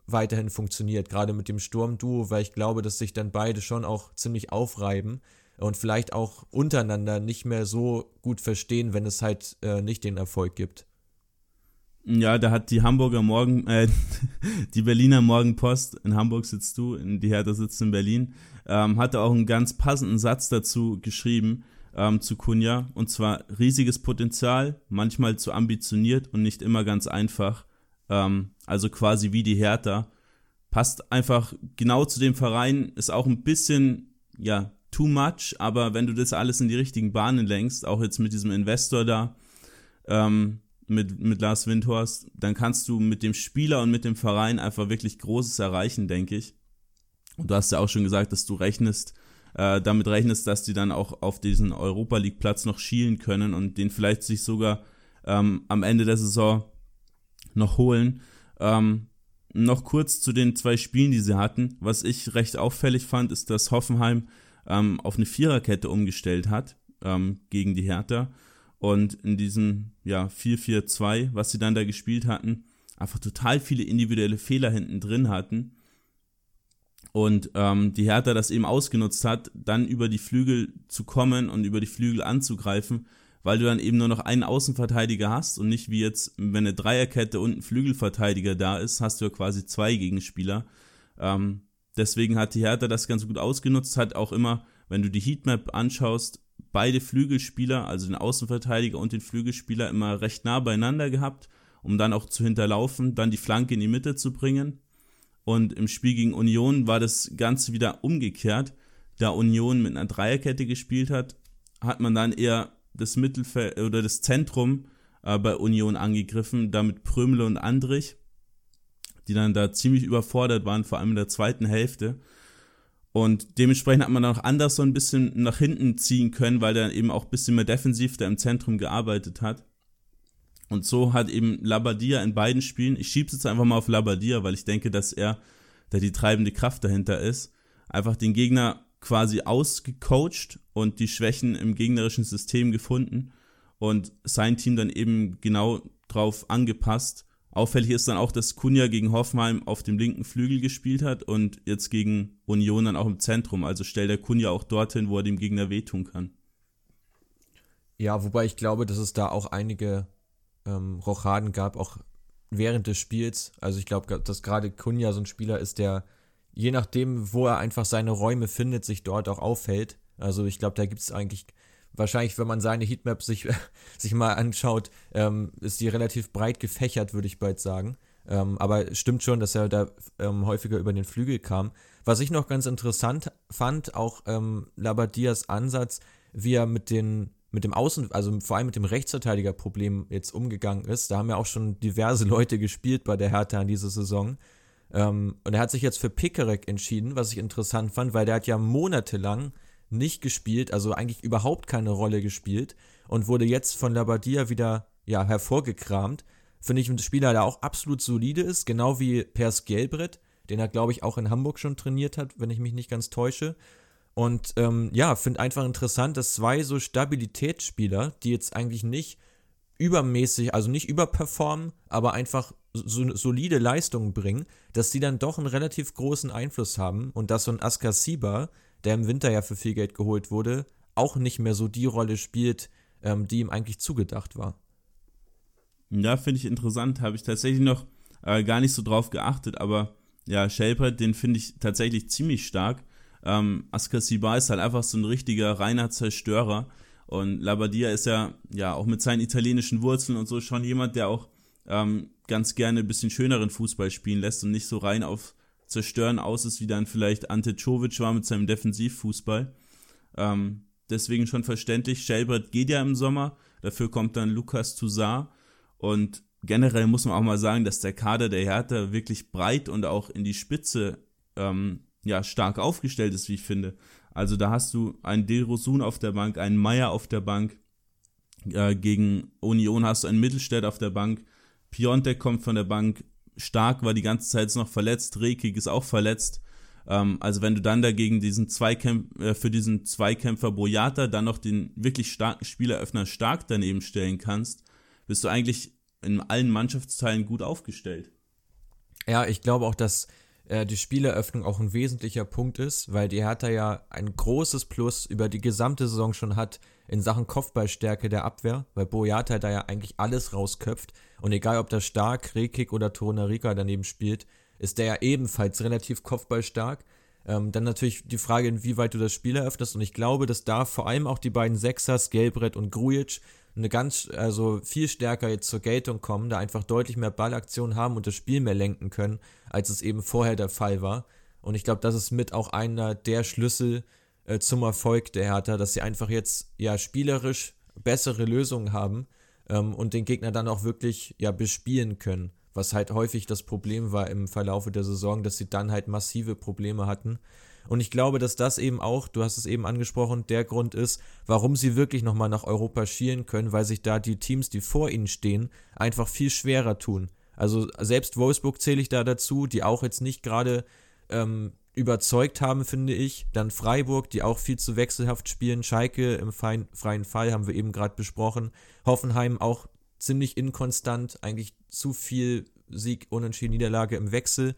weiterhin funktioniert, gerade mit dem Sturmduo, weil ich glaube, dass sich dann beide schon auch ziemlich aufreiben und vielleicht auch untereinander nicht mehr so gut verstehen, wenn es halt äh, nicht den Erfolg gibt. Ja, da hat die Hamburger Morgen, äh, die Berliner Morgenpost, in Hamburg sitzt du, die Hertha sitzt in Berlin, ähm, hatte auch einen ganz passenden Satz dazu geschrieben ähm, zu Kunja. Und zwar riesiges Potenzial, manchmal zu ambitioniert und nicht immer ganz einfach. Ähm, also quasi wie die Hertha. Passt einfach genau zu dem Verein, ist auch ein bisschen, ja, too much, aber wenn du das alles in die richtigen Bahnen lenkst, auch jetzt mit diesem Investor da, ähm, mit, mit Lars Windhorst, dann kannst du mit dem Spieler und mit dem Verein einfach wirklich Großes erreichen, denke ich. Und du hast ja auch schon gesagt, dass du rechnest, äh, damit rechnest, dass die dann auch auf diesen Europa League Platz noch schielen können und den vielleicht sich sogar ähm, am Ende der Saison noch holen. Ähm, noch kurz zu den zwei Spielen, die sie hatten. Was ich recht auffällig fand, ist, dass Hoffenheim ähm, auf eine Viererkette umgestellt hat ähm, gegen die Hertha und in diesem ja, 4-4-2, was sie dann da gespielt hatten, einfach total viele individuelle Fehler hinten drin hatten. Und ähm, die Hertha das eben ausgenutzt hat, dann über die Flügel zu kommen und über die Flügel anzugreifen, weil du dann eben nur noch einen Außenverteidiger hast und nicht wie jetzt, wenn eine Dreierkette und ein Flügelverteidiger da ist, hast du ja quasi zwei Gegenspieler. Ähm, deswegen hat die Hertha das ganz gut ausgenutzt, hat auch immer, wenn du die Heatmap anschaust, beide Flügelspieler, also den Außenverteidiger und den Flügelspieler, immer recht nah beieinander gehabt, um dann auch zu hinterlaufen, dann die Flanke in die Mitte zu bringen. Und im Spiel gegen Union war das Ganze wieder umgekehrt. Da Union mit einer Dreierkette gespielt hat, hat man dann eher das Mittelfeld oder das Zentrum äh, bei Union angegriffen, damit Prömele und Andrich, die dann da ziemlich überfordert waren, vor allem in der zweiten Hälfte. Und dementsprechend hat man dann auch anders so ein bisschen nach hinten ziehen können, weil er eben auch ein bisschen mehr defensiv da im Zentrum gearbeitet hat. Und so hat eben Labadia in beiden Spielen, ich schiebe es jetzt einfach mal auf Labadia, weil ich denke, dass er da die treibende Kraft dahinter ist, einfach den Gegner quasi ausgecoacht und die Schwächen im gegnerischen System gefunden und sein Team dann eben genau drauf angepasst Auffällig ist dann auch, dass Kunja gegen Hoffenheim auf dem linken Flügel gespielt hat und jetzt gegen Union dann auch im Zentrum. Also stellt der Kunja auch dorthin, wo er dem Gegner wehtun kann. Ja, wobei ich glaube, dass es da auch einige ähm, Rochaden gab, auch während des Spiels. Also ich glaube, dass gerade Kunja so ein Spieler ist, der je nachdem, wo er einfach seine Räume findet, sich dort auch auffällt. Also ich glaube, da gibt es eigentlich wahrscheinlich, wenn man seine Heatmap sich, sich mal anschaut, ähm, ist die relativ breit gefächert, würde ich bald sagen. Ähm, aber stimmt schon, dass er da ähm, häufiger über den Flügel kam. Was ich noch ganz interessant fand, auch ähm, Labadias Ansatz, wie er mit den mit dem Außen, also vor allem mit dem Rechtsverteidigerproblem jetzt umgegangen ist. Da haben ja auch schon diverse Leute gespielt bei der Hertha in dieser Saison. Ähm, und er hat sich jetzt für Pickerick entschieden, was ich interessant fand, weil der hat ja monatelang nicht gespielt, also eigentlich überhaupt keine Rolle gespielt und wurde jetzt von Labadia wieder ja, hervorgekramt. Finde ich ein Spieler, der auch absolut solide ist, genau wie Pers Gelbrett, den er, glaube ich, auch in Hamburg schon trainiert hat, wenn ich mich nicht ganz täusche. Und ähm, ja, finde einfach interessant, dass zwei so Stabilitätsspieler, die jetzt eigentlich nicht übermäßig, also nicht überperformen, aber einfach so solide Leistungen bringen, dass die dann doch einen relativ großen Einfluss haben und dass so ein Askasiba, der im Winter ja für viel Geld geholt wurde, auch nicht mehr so die Rolle spielt, ähm, die ihm eigentlich zugedacht war. Ja, finde ich interessant. Habe ich tatsächlich noch äh, gar nicht so drauf geachtet, aber ja, Shelper, den finde ich tatsächlich ziemlich stark. Ähm, Askasiba ist halt einfach so ein richtiger reiner Zerstörer. Und Labadia ist ja, ja auch mit seinen italienischen Wurzeln und so schon jemand, der auch ähm, ganz gerne ein bisschen schöneren Fußball spielen lässt und nicht so rein auf Zerstören aus ist, wie dann vielleicht Ante Czovic war mit seinem Defensivfußball. Ähm, deswegen schon verständlich. Shelbrett geht ja im Sommer, dafür kommt dann Lukas Toussaint und generell muss man auch mal sagen, dass der Kader der Hertha wirklich breit und auch in die Spitze ähm, ja, stark aufgestellt ist, wie ich finde. Also da hast du einen Dilrosun auf der Bank, einen Meier auf der Bank, äh, gegen Union hast du einen Mittelstädt auf der Bank, Piontek kommt von der Bank, Stark war die ganze Zeit noch verletzt, Rekig ist auch verletzt. Ähm, also wenn du dann dagegen diesen Zweikämpf, äh, für diesen Zweikämpfer Boyata dann noch den wirklich starken Spieleröffner Stark daneben stellen kannst, bist du eigentlich in allen Mannschaftsteilen gut aufgestellt. Ja, ich glaube auch, dass äh, die Spieleröffnung auch ein wesentlicher Punkt ist, weil die Hertha ja ein großes Plus über die gesamte Saison schon hat in Sachen Kopfballstärke der Abwehr, weil Boyata da ja eigentlich alles rausköpft und egal ob da Stark, Rekik oder Torunarica daneben spielt, ist der ja ebenfalls relativ kopfballstark. Ähm, dann natürlich die Frage, inwieweit du das Spiel eröffnest und ich glaube, dass da vor allem auch die beiden Sechsers, Gelbrett und Grujic, eine ganz, also viel stärker jetzt zur Geltung kommen, da einfach deutlich mehr Ballaktionen haben und das Spiel mehr lenken können, als es eben vorher der Fall war. Und ich glaube, das ist mit auch einer der Schlüssel äh, zum Erfolg der Hertha, dass sie einfach jetzt ja spielerisch bessere Lösungen haben ähm, und den Gegner dann auch wirklich ja bespielen können. Was halt häufig das Problem war im Verlaufe der Saison, dass sie dann halt massive Probleme hatten. Und ich glaube, dass das eben auch, du hast es eben angesprochen, der Grund ist, warum sie wirklich nochmal nach Europa schielen können, weil sich da die Teams, die vor ihnen stehen, einfach viel schwerer tun. Also selbst Wolfsburg zähle ich da dazu, die auch jetzt nicht gerade ähm, überzeugt haben, finde ich. Dann Freiburg, die auch viel zu wechselhaft spielen. Schalke im freien Fall haben wir eben gerade besprochen. Hoffenheim auch ziemlich inkonstant, eigentlich zu viel Sieg, Unentschieden, Niederlage im Wechsel.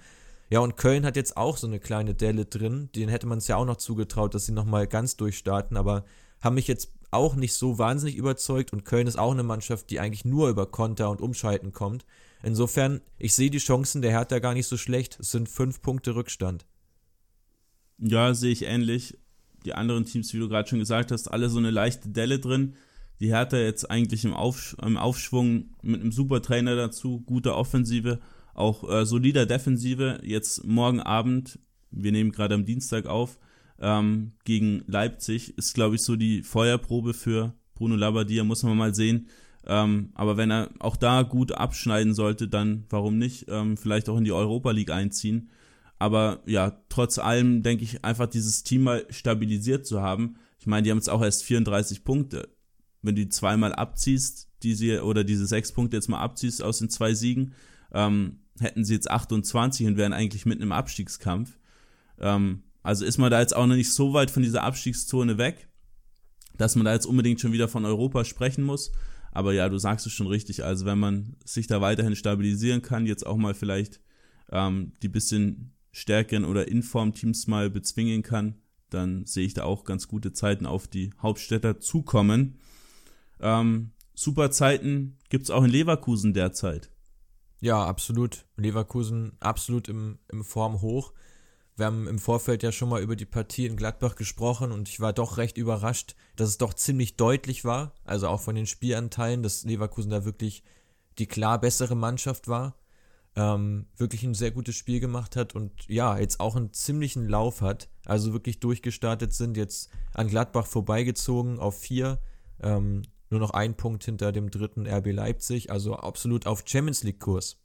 Ja, und Köln hat jetzt auch so eine kleine Delle drin. Den hätte man es ja auch noch zugetraut, dass sie nochmal ganz durchstarten, aber haben mich jetzt auch nicht so wahnsinnig überzeugt und Köln ist auch eine Mannschaft, die eigentlich nur über Konter und Umschalten kommt. Insofern, ich sehe die Chancen der Hertha gar nicht so schlecht. Es sind fünf Punkte Rückstand. Ja, sehe ich ähnlich. Die anderen Teams, wie du gerade schon gesagt hast, alle so eine leichte Delle drin. Die Hertha jetzt eigentlich im, Aufsch im Aufschwung mit einem super Trainer dazu, gute Offensive, auch äh, solider Defensive. Jetzt morgen Abend, wir nehmen gerade am Dienstag auf, ähm, gegen Leipzig, ist glaube ich so die Feuerprobe für Bruno Labbadia, muss man mal sehen. Ähm, aber wenn er auch da gut abschneiden sollte, dann warum nicht? Ähm, vielleicht auch in die Europa League einziehen. Aber ja, trotz allem denke ich einfach dieses Team mal stabilisiert zu haben. Ich meine, die haben jetzt auch erst 34 Punkte. Wenn du die zweimal abziehst, diese oder diese sechs Punkte jetzt mal abziehst aus den zwei Siegen, ähm, hätten sie jetzt 28 und wären eigentlich mitten im Abstiegskampf. Ähm, also ist man da jetzt auch noch nicht so weit von dieser Abstiegszone weg, dass man da jetzt unbedingt schon wieder von Europa sprechen muss. Aber ja, du sagst es schon richtig. Also wenn man sich da weiterhin stabilisieren kann, jetzt auch mal vielleicht ähm, die bisschen stärkeren oder Inform-Teams mal bezwingen kann, dann sehe ich da auch ganz gute Zeiten auf die Hauptstädter zukommen. Ähm, super Zeiten gibt es auch in Leverkusen derzeit. Ja, absolut. Leverkusen absolut im, im Form hoch. Wir haben im Vorfeld ja schon mal über die Partie in Gladbach gesprochen und ich war doch recht überrascht, dass es doch ziemlich deutlich war, also auch von den Spielanteilen, dass Leverkusen da wirklich die klar bessere Mannschaft war ähm, wirklich ein sehr gutes Spiel gemacht hat und ja, jetzt auch einen ziemlichen Lauf hat. Also wirklich durchgestartet sind, jetzt an Gladbach vorbeigezogen auf vier. Ähm, nur noch ein Punkt hinter dem dritten RB Leipzig, also absolut auf Champions League-Kurs.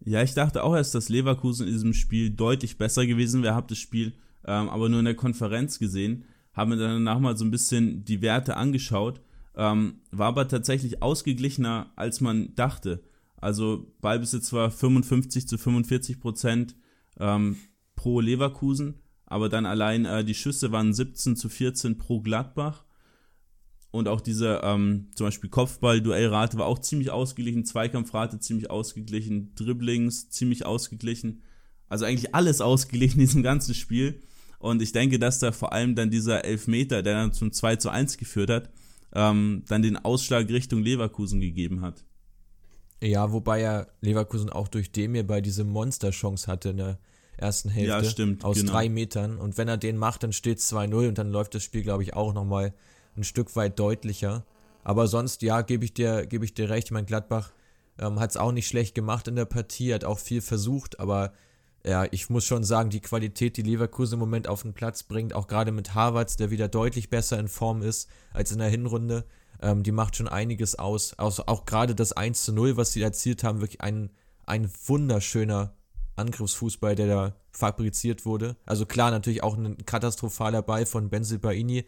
Ja, ich dachte auch erst, dass Leverkusen in diesem Spiel deutlich besser gewesen wäre, habe das Spiel ähm, aber nur in der Konferenz gesehen, habe mir danach mal so ein bisschen die Werte angeschaut, ähm, war aber tatsächlich ausgeglichener, als man dachte. Also Ballbesitz war 55 zu 45 Prozent ähm, pro Leverkusen, aber dann allein äh, die Schüsse waren 17 zu 14 pro Gladbach. Und auch diese ähm, zum Beispiel Kopfball-Duellrate war auch ziemlich ausgeglichen, Zweikampfrate ziemlich ausgeglichen, Dribblings ziemlich ausgeglichen. Also eigentlich alles ausgeglichen in diesem ganzen Spiel. Und ich denke, dass da vor allem dann dieser Elfmeter, der dann zum 2 zu 1 geführt hat, ähm, dann den Ausschlag Richtung Leverkusen gegeben hat. Ja, wobei ja Leverkusen auch durch Demir bei diese Monsterchance hatte in der ersten Hälfte. Ja, stimmt. Aus genau. drei Metern. Und wenn er den macht, dann steht es 2-0 und dann läuft das Spiel, glaube ich, auch nochmal ein Stück weit deutlicher. Aber sonst, ja, gebe ich dir, gebe ich dir recht. Ich meine, Gladbach ähm, hat es auch nicht schlecht gemacht in der Partie, hat auch viel versucht, aber ja, ich muss schon sagen, die Qualität, die Leverkusen im Moment auf den Platz bringt, auch gerade mit Harvards, der wieder deutlich besser in Form ist als in der Hinrunde, ähm, die macht schon einiges aus. Also auch gerade das 1 zu 0, was sie erzielt haben, wirklich ein, ein wunderschöner Angriffsfußball, der da fabriziert wurde. Also klar, natürlich auch ein katastrophaler Ball von Baini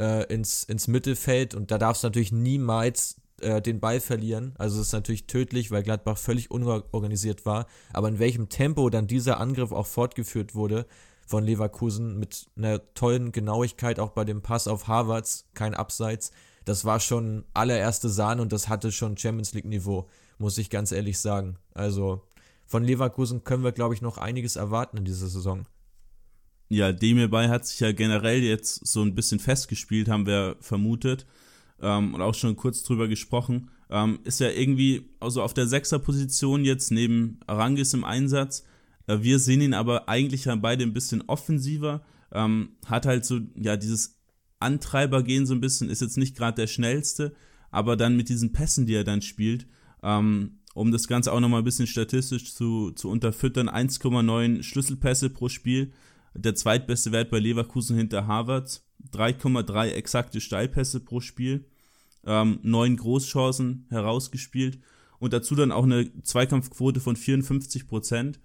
äh, ins, ins Mittelfeld und da darfst du natürlich niemals äh, den Ball verlieren. Also es ist natürlich tödlich, weil Gladbach völlig unorganisiert war. Aber in welchem Tempo dann dieser Angriff auch fortgeführt wurde von Leverkusen mit einer tollen Genauigkeit auch bei dem Pass auf Harvards, kein Abseits das war schon allererste Sahne und das hatte schon Champions League Niveau, muss ich ganz ehrlich sagen. Also von Leverkusen können wir, glaube ich, noch einiges erwarten in dieser Saison. Ja, Demirbay hat sich ja generell jetzt so ein bisschen festgespielt, haben wir vermutet ähm, und auch schon kurz drüber gesprochen. Ähm, ist ja irgendwie also auf der Sechser-Position jetzt neben Arangis im Einsatz. Äh, wir sehen ihn aber eigentlich ja beide ein bisschen offensiver. Ähm, hat halt so ja dieses Antreiber gehen so ein bisschen, ist jetzt nicht gerade der schnellste, aber dann mit diesen Pässen, die er dann spielt, ähm, um das Ganze auch nochmal ein bisschen statistisch zu, zu unterfüttern, 1,9 Schlüsselpässe pro Spiel, der zweitbeste Wert bei Leverkusen hinter Harvard, 3,3 exakte Steilpässe pro Spiel, ähm, 9 Großchancen herausgespielt und dazu dann auch eine Zweikampfquote von 54 Prozent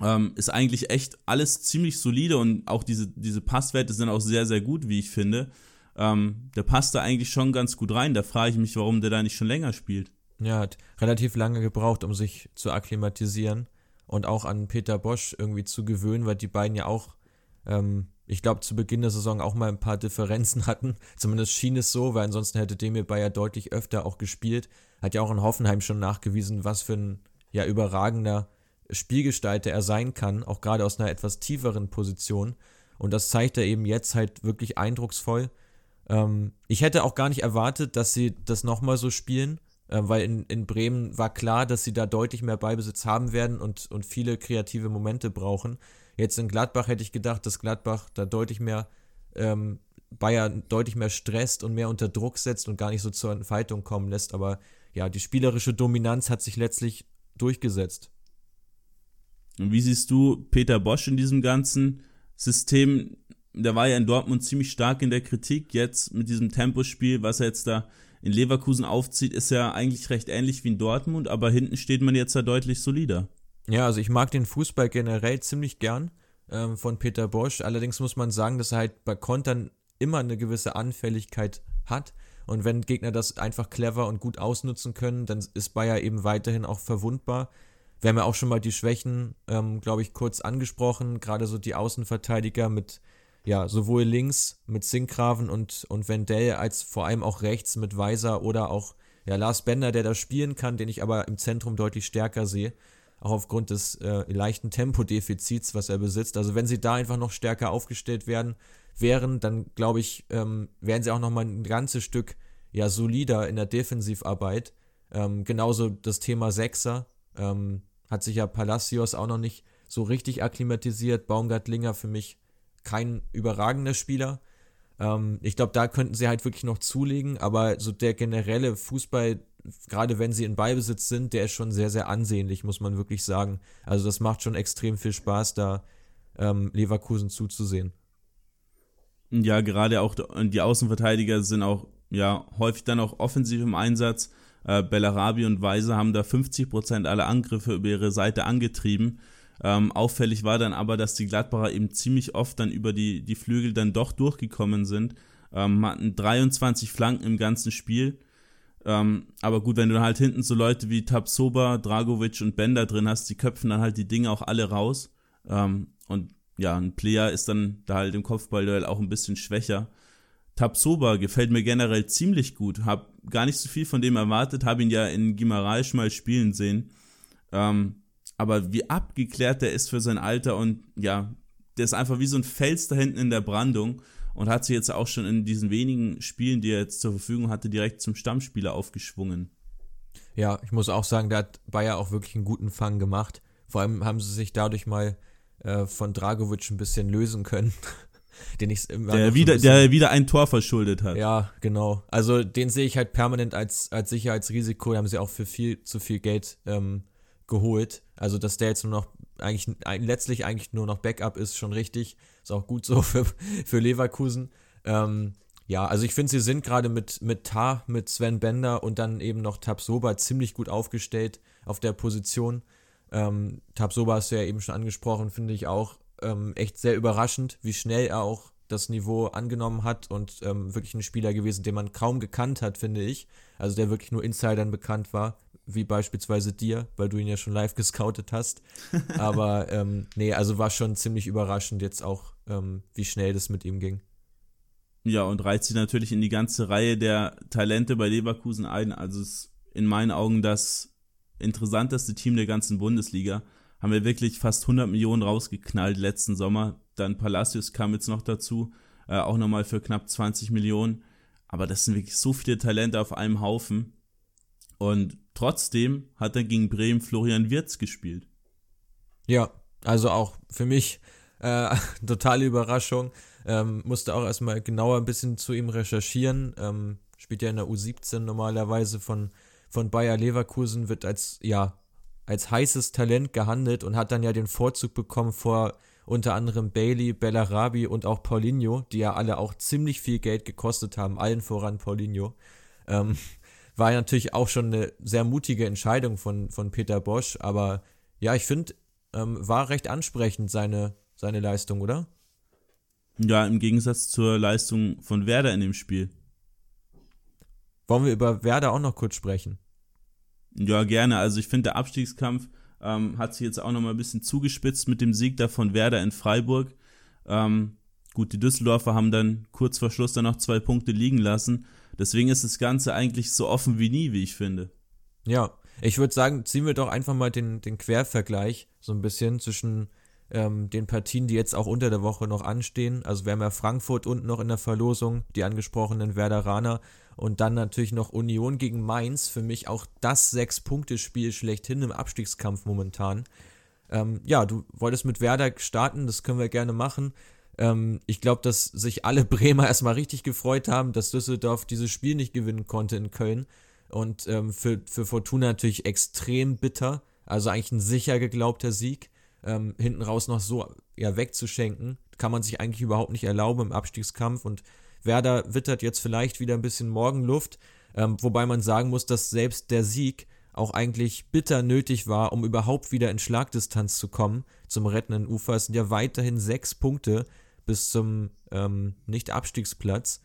ähm, ist eigentlich echt alles ziemlich solide und auch diese, diese Passwerte sind auch sehr, sehr gut, wie ich finde. Ähm, der passt da eigentlich schon ganz gut rein. Da frage ich mich, warum der da nicht schon länger spielt. Ja, hat relativ lange gebraucht, um sich zu akklimatisieren. Und auch an Peter Bosch irgendwie zu gewöhnen, weil die beiden ja auch, ähm, ich glaube, zu Beginn der Saison auch mal ein paar Differenzen hatten. Zumindest schien es so, weil ansonsten hätte Demir Bayer deutlich öfter auch gespielt. Hat ja auch in Hoffenheim schon nachgewiesen, was für ein ja überragender Spielgestalter er sein kann, auch gerade aus einer etwas tieferen Position. Und das zeigt er eben jetzt halt wirklich eindrucksvoll. Ähm, ich hätte auch gar nicht erwartet, dass sie das nochmal so spielen, weil in, in Bremen war klar, dass sie da deutlich mehr Beibesitz haben werden und, und viele kreative Momente brauchen. Jetzt in Gladbach hätte ich gedacht, dass Gladbach da deutlich mehr ähm, Bayern deutlich mehr stresst und mehr unter Druck setzt und gar nicht so zur Entfaltung kommen lässt. Aber ja, die spielerische Dominanz hat sich letztlich durchgesetzt. Und wie siehst du Peter Bosch in diesem ganzen System? Der war ja in Dortmund ziemlich stark in der Kritik. Jetzt mit diesem Tempospiel, was er jetzt da in Leverkusen aufzieht, ist ja eigentlich recht ähnlich wie in Dortmund, aber hinten steht man jetzt da deutlich solider. Ja, also ich mag den Fußball generell ziemlich gern ähm, von Peter Bosch. Allerdings muss man sagen, dass er halt bei Kontern immer eine gewisse Anfälligkeit hat. Und wenn Gegner das einfach clever und gut ausnutzen können, dann ist Bayer eben weiterhin auch verwundbar. Wir haben ja auch schon mal die Schwächen, ähm, glaube ich, kurz angesprochen. Gerade so die Außenverteidiger mit, ja, sowohl links mit Sinkgraven und, und Wendell als vor allem auch rechts mit Weiser oder auch, ja, Lars Bender, der da spielen kann, den ich aber im Zentrum deutlich stärker sehe. Auch aufgrund des äh, leichten Tempodefizits, was er besitzt. Also wenn sie da einfach noch stärker aufgestellt werden, wären, dann glaube ich, ähm, wären sie auch nochmal ein ganzes Stück ja solider in der Defensivarbeit. Ähm, genauso das Thema Sechser. Ähm, hat sich ja Palacios auch noch nicht so richtig akklimatisiert. Baumgartlinger für mich kein überragender Spieler. Ähm, ich glaube, da könnten sie halt wirklich noch zulegen, aber so der generelle Fußball, gerade wenn sie in Ballbesitz sind, der ist schon sehr, sehr ansehnlich, muss man wirklich sagen. Also das macht schon extrem viel Spaß, da ähm, Leverkusen zuzusehen. Ja, gerade auch die Außenverteidiger sind auch ja häufig dann auch offensiv im Einsatz. Äh, Bellarabi und Weise haben da 50% aller Angriffe über ihre Seite angetrieben. Ähm, auffällig war dann aber, dass die Gladbacher eben ziemlich oft dann über die, die Flügel dann doch durchgekommen sind. Ähm, hatten 23 Flanken im ganzen Spiel. Ähm, aber gut, wenn du halt hinten so Leute wie Tabsoba, Dragovic und Bender drin hast, die köpfen dann halt die Dinge auch alle raus. Ähm, und ja, ein Player ist dann da halt im Kopfballduell auch ein bisschen schwächer. Tabsoba gefällt mir generell ziemlich gut. Hab gar nicht so viel von dem erwartet, habe ihn ja in Gimareisch mal spielen sehen. Ähm, aber wie abgeklärt der ist für sein Alter und ja, der ist einfach wie so ein Fels da hinten in der Brandung und hat sich jetzt auch schon in diesen wenigen Spielen, die er jetzt zur Verfügung hatte, direkt zum Stammspieler aufgeschwungen. Ja, ich muss auch sagen, da hat Bayer auch wirklich einen guten Fang gemacht. Vor allem haben sie sich dadurch mal äh, von Dragovic ein bisschen lösen können. den ich der wieder, bisschen, der wieder ein Tor verschuldet hat. Ja, genau. Also den sehe ich halt permanent als, als Sicherheitsrisiko. Da haben sie auch für viel zu viel Geld ähm, geholt. Also dass der jetzt nur noch eigentlich letztlich eigentlich nur noch Backup ist, schon richtig. Ist auch gut so für, für Leverkusen. Ähm, ja, also ich finde, sie sind gerade mit, mit Tar, mit Sven Bender und dann eben noch Tabsoba ziemlich gut aufgestellt auf der Position. Ähm, Tabsoba hast du ja eben schon angesprochen, finde ich auch ähm, echt sehr überraschend, wie schnell er auch das Niveau angenommen hat und ähm, wirklich ein Spieler gewesen, den man kaum gekannt hat, finde ich. Also der wirklich nur Insidern bekannt war, wie beispielsweise dir, weil du ihn ja schon live gescoutet hast. Aber ähm, nee, also war schon ziemlich überraschend jetzt auch, ähm, wie schnell das mit ihm ging. Ja, und reizt sich natürlich in die ganze Reihe der Talente bei Leverkusen ein. Also ist in meinen Augen das interessanteste Team der ganzen Bundesliga haben wir wirklich fast 100 Millionen rausgeknallt letzten Sommer. Dann Palacios kam jetzt noch dazu, äh, auch nochmal für knapp 20 Millionen. Aber das sind wirklich so viele Talente auf einem Haufen. Und trotzdem hat er gegen Bremen Florian Wirz gespielt. Ja, also auch für mich äh, totale Überraschung. Ähm, musste auch erstmal genauer ein bisschen zu ihm recherchieren. Ähm, spielt ja in der U17 normalerweise von, von Bayer Leverkusen, wird als ja als heißes Talent gehandelt und hat dann ja den Vorzug bekommen vor unter anderem Bailey, Bellarabi und auch Paulinho, die ja alle auch ziemlich viel Geld gekostet haben, allen voran Paulinho. Ähm, war natürlich auch schon eine sehr mutige Entscheidung von, von Peter Bosch, aber ja, ich finde, ähm, war recht ansprechend seine, seine Leistung, oder? Ja, im Gegensatz zur Leistung von Werder in dem Spiel. Wollen wir über Werder auch noch kurz sprechen? Ja, gerne. Also ich finde, der Abstiegskampf Ähm, hat sich jetzt auch nochmal ein bisschen zugespitzt mit dem Sieg da von Werder in Freiburg. Ähm, gut, die Düsseldorfer haben dann kurz vor Schluss dann noch zwei Punkte liegen lassen. Deswegen ist das Ganze eigentlich so offen wie nie, wie ich finde. Ja, ich würde sagen, ziehen wir doch einfach mal den, den Quervergleich so ein bisschen zwischen ähm, den Partien, die jetzt auch unter der Woche noch anstehen. Also wir haben ja Frankfurt unten noch in der Verlosung, die angesprochenen Werderaner und dann natürlich noch Union gegen Mainz. Für mich auch das Sechs-Punkte-Spiel schlechthin im Abstiegskampf momentan. Ähm, ja, du wolltest mit Werder starten, das können wir gerne machen. Ähm, ich glaube, dass sich alle Bremer erstmal richtig gefreut haben, dass Düsseldorf dieses Spiel nicht gewinnen konnte in Köln. Und ähm, für, für Fortuna natürlich extrem bitter. Also eigentlich ein sicher geglaubter Sieg ähm, hinten raus noch so ja, wegzuschenken, kann man sich eigentlich überhaupt nicht erlauben im Abstiegskampf. Und Werder wittert jetzt vielleicht wieder ein bisschen Morgenluft, ähm, wobei man sagen muss, dass selbst der Sieg auch eigentlich bitter nötig war, um überhaupt wieder in Schlagdistanz zu kommen zum rettenden Ufer. Es sind ja weiterhin sechs Punkte bis zum ähm, Nicht-Abstiegsplatz.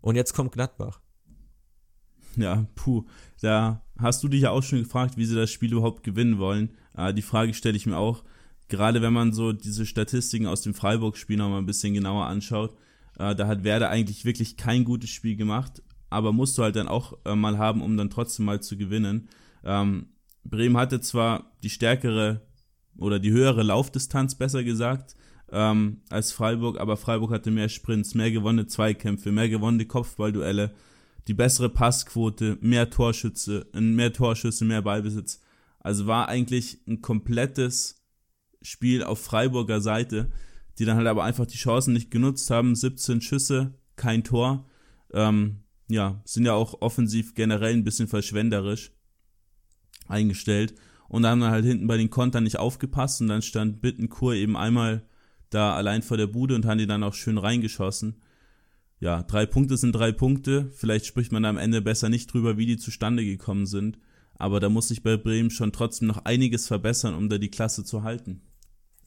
Und jetzt kommt Gladbach. Ja, puh. Da hast du dich ja auch schon gefragt, wie sie das Spiel überhaupt gewinnen wollen. Äh, die Frage stelle ich mir auch gerade wenn man so diese Statistiken aus dem Freiburg-Spiel noch mal ein bisschen genauer anschaut, äh, da hat Werder eigentlich wirklich kein gutes Spiel gemacht, aber musst du halt dann auch äh, mal haben, um dann trotzdem mal zu gewinnen. Ähm, Bremen hatte zwar die stärkere oder die höhere Laufdistanz, besser gesagt, ähm, als Freiburg, aber Freiburg hatte mehr Sprints, mehr gewonnene Zweikämpfe, mehr gewonnene Kopfballduelle, die bessere Passquote, mehr Torschütze, mehr Torschüsse, mehr Ballbesitz. Also war eigentlich ein komplettes Spiel auf Freiburger Seite, die dann halt aber einfach die Chancen nicht genutzt haben. 17 Schüsse, kein Tor. Ähm, ja, sind ja auch offensiv generell ein bisschen verschwenderisch eingestellt. Und da haben dann halt hinten bei den Kontern nicht aufgepasst und dann stand Bittenkur eben einmal da allein vor der Bude und haben die dann auch schön reingeschossen. Ja, drei Punkte sind drei Punkte. Vielleicht spricht man am Ende besser nicht drüber, wie die zustande gekommen sind. Aber da muss sich bei Bremen schon trotzdem noch einiges verbessern, um da die Klasse zu halten.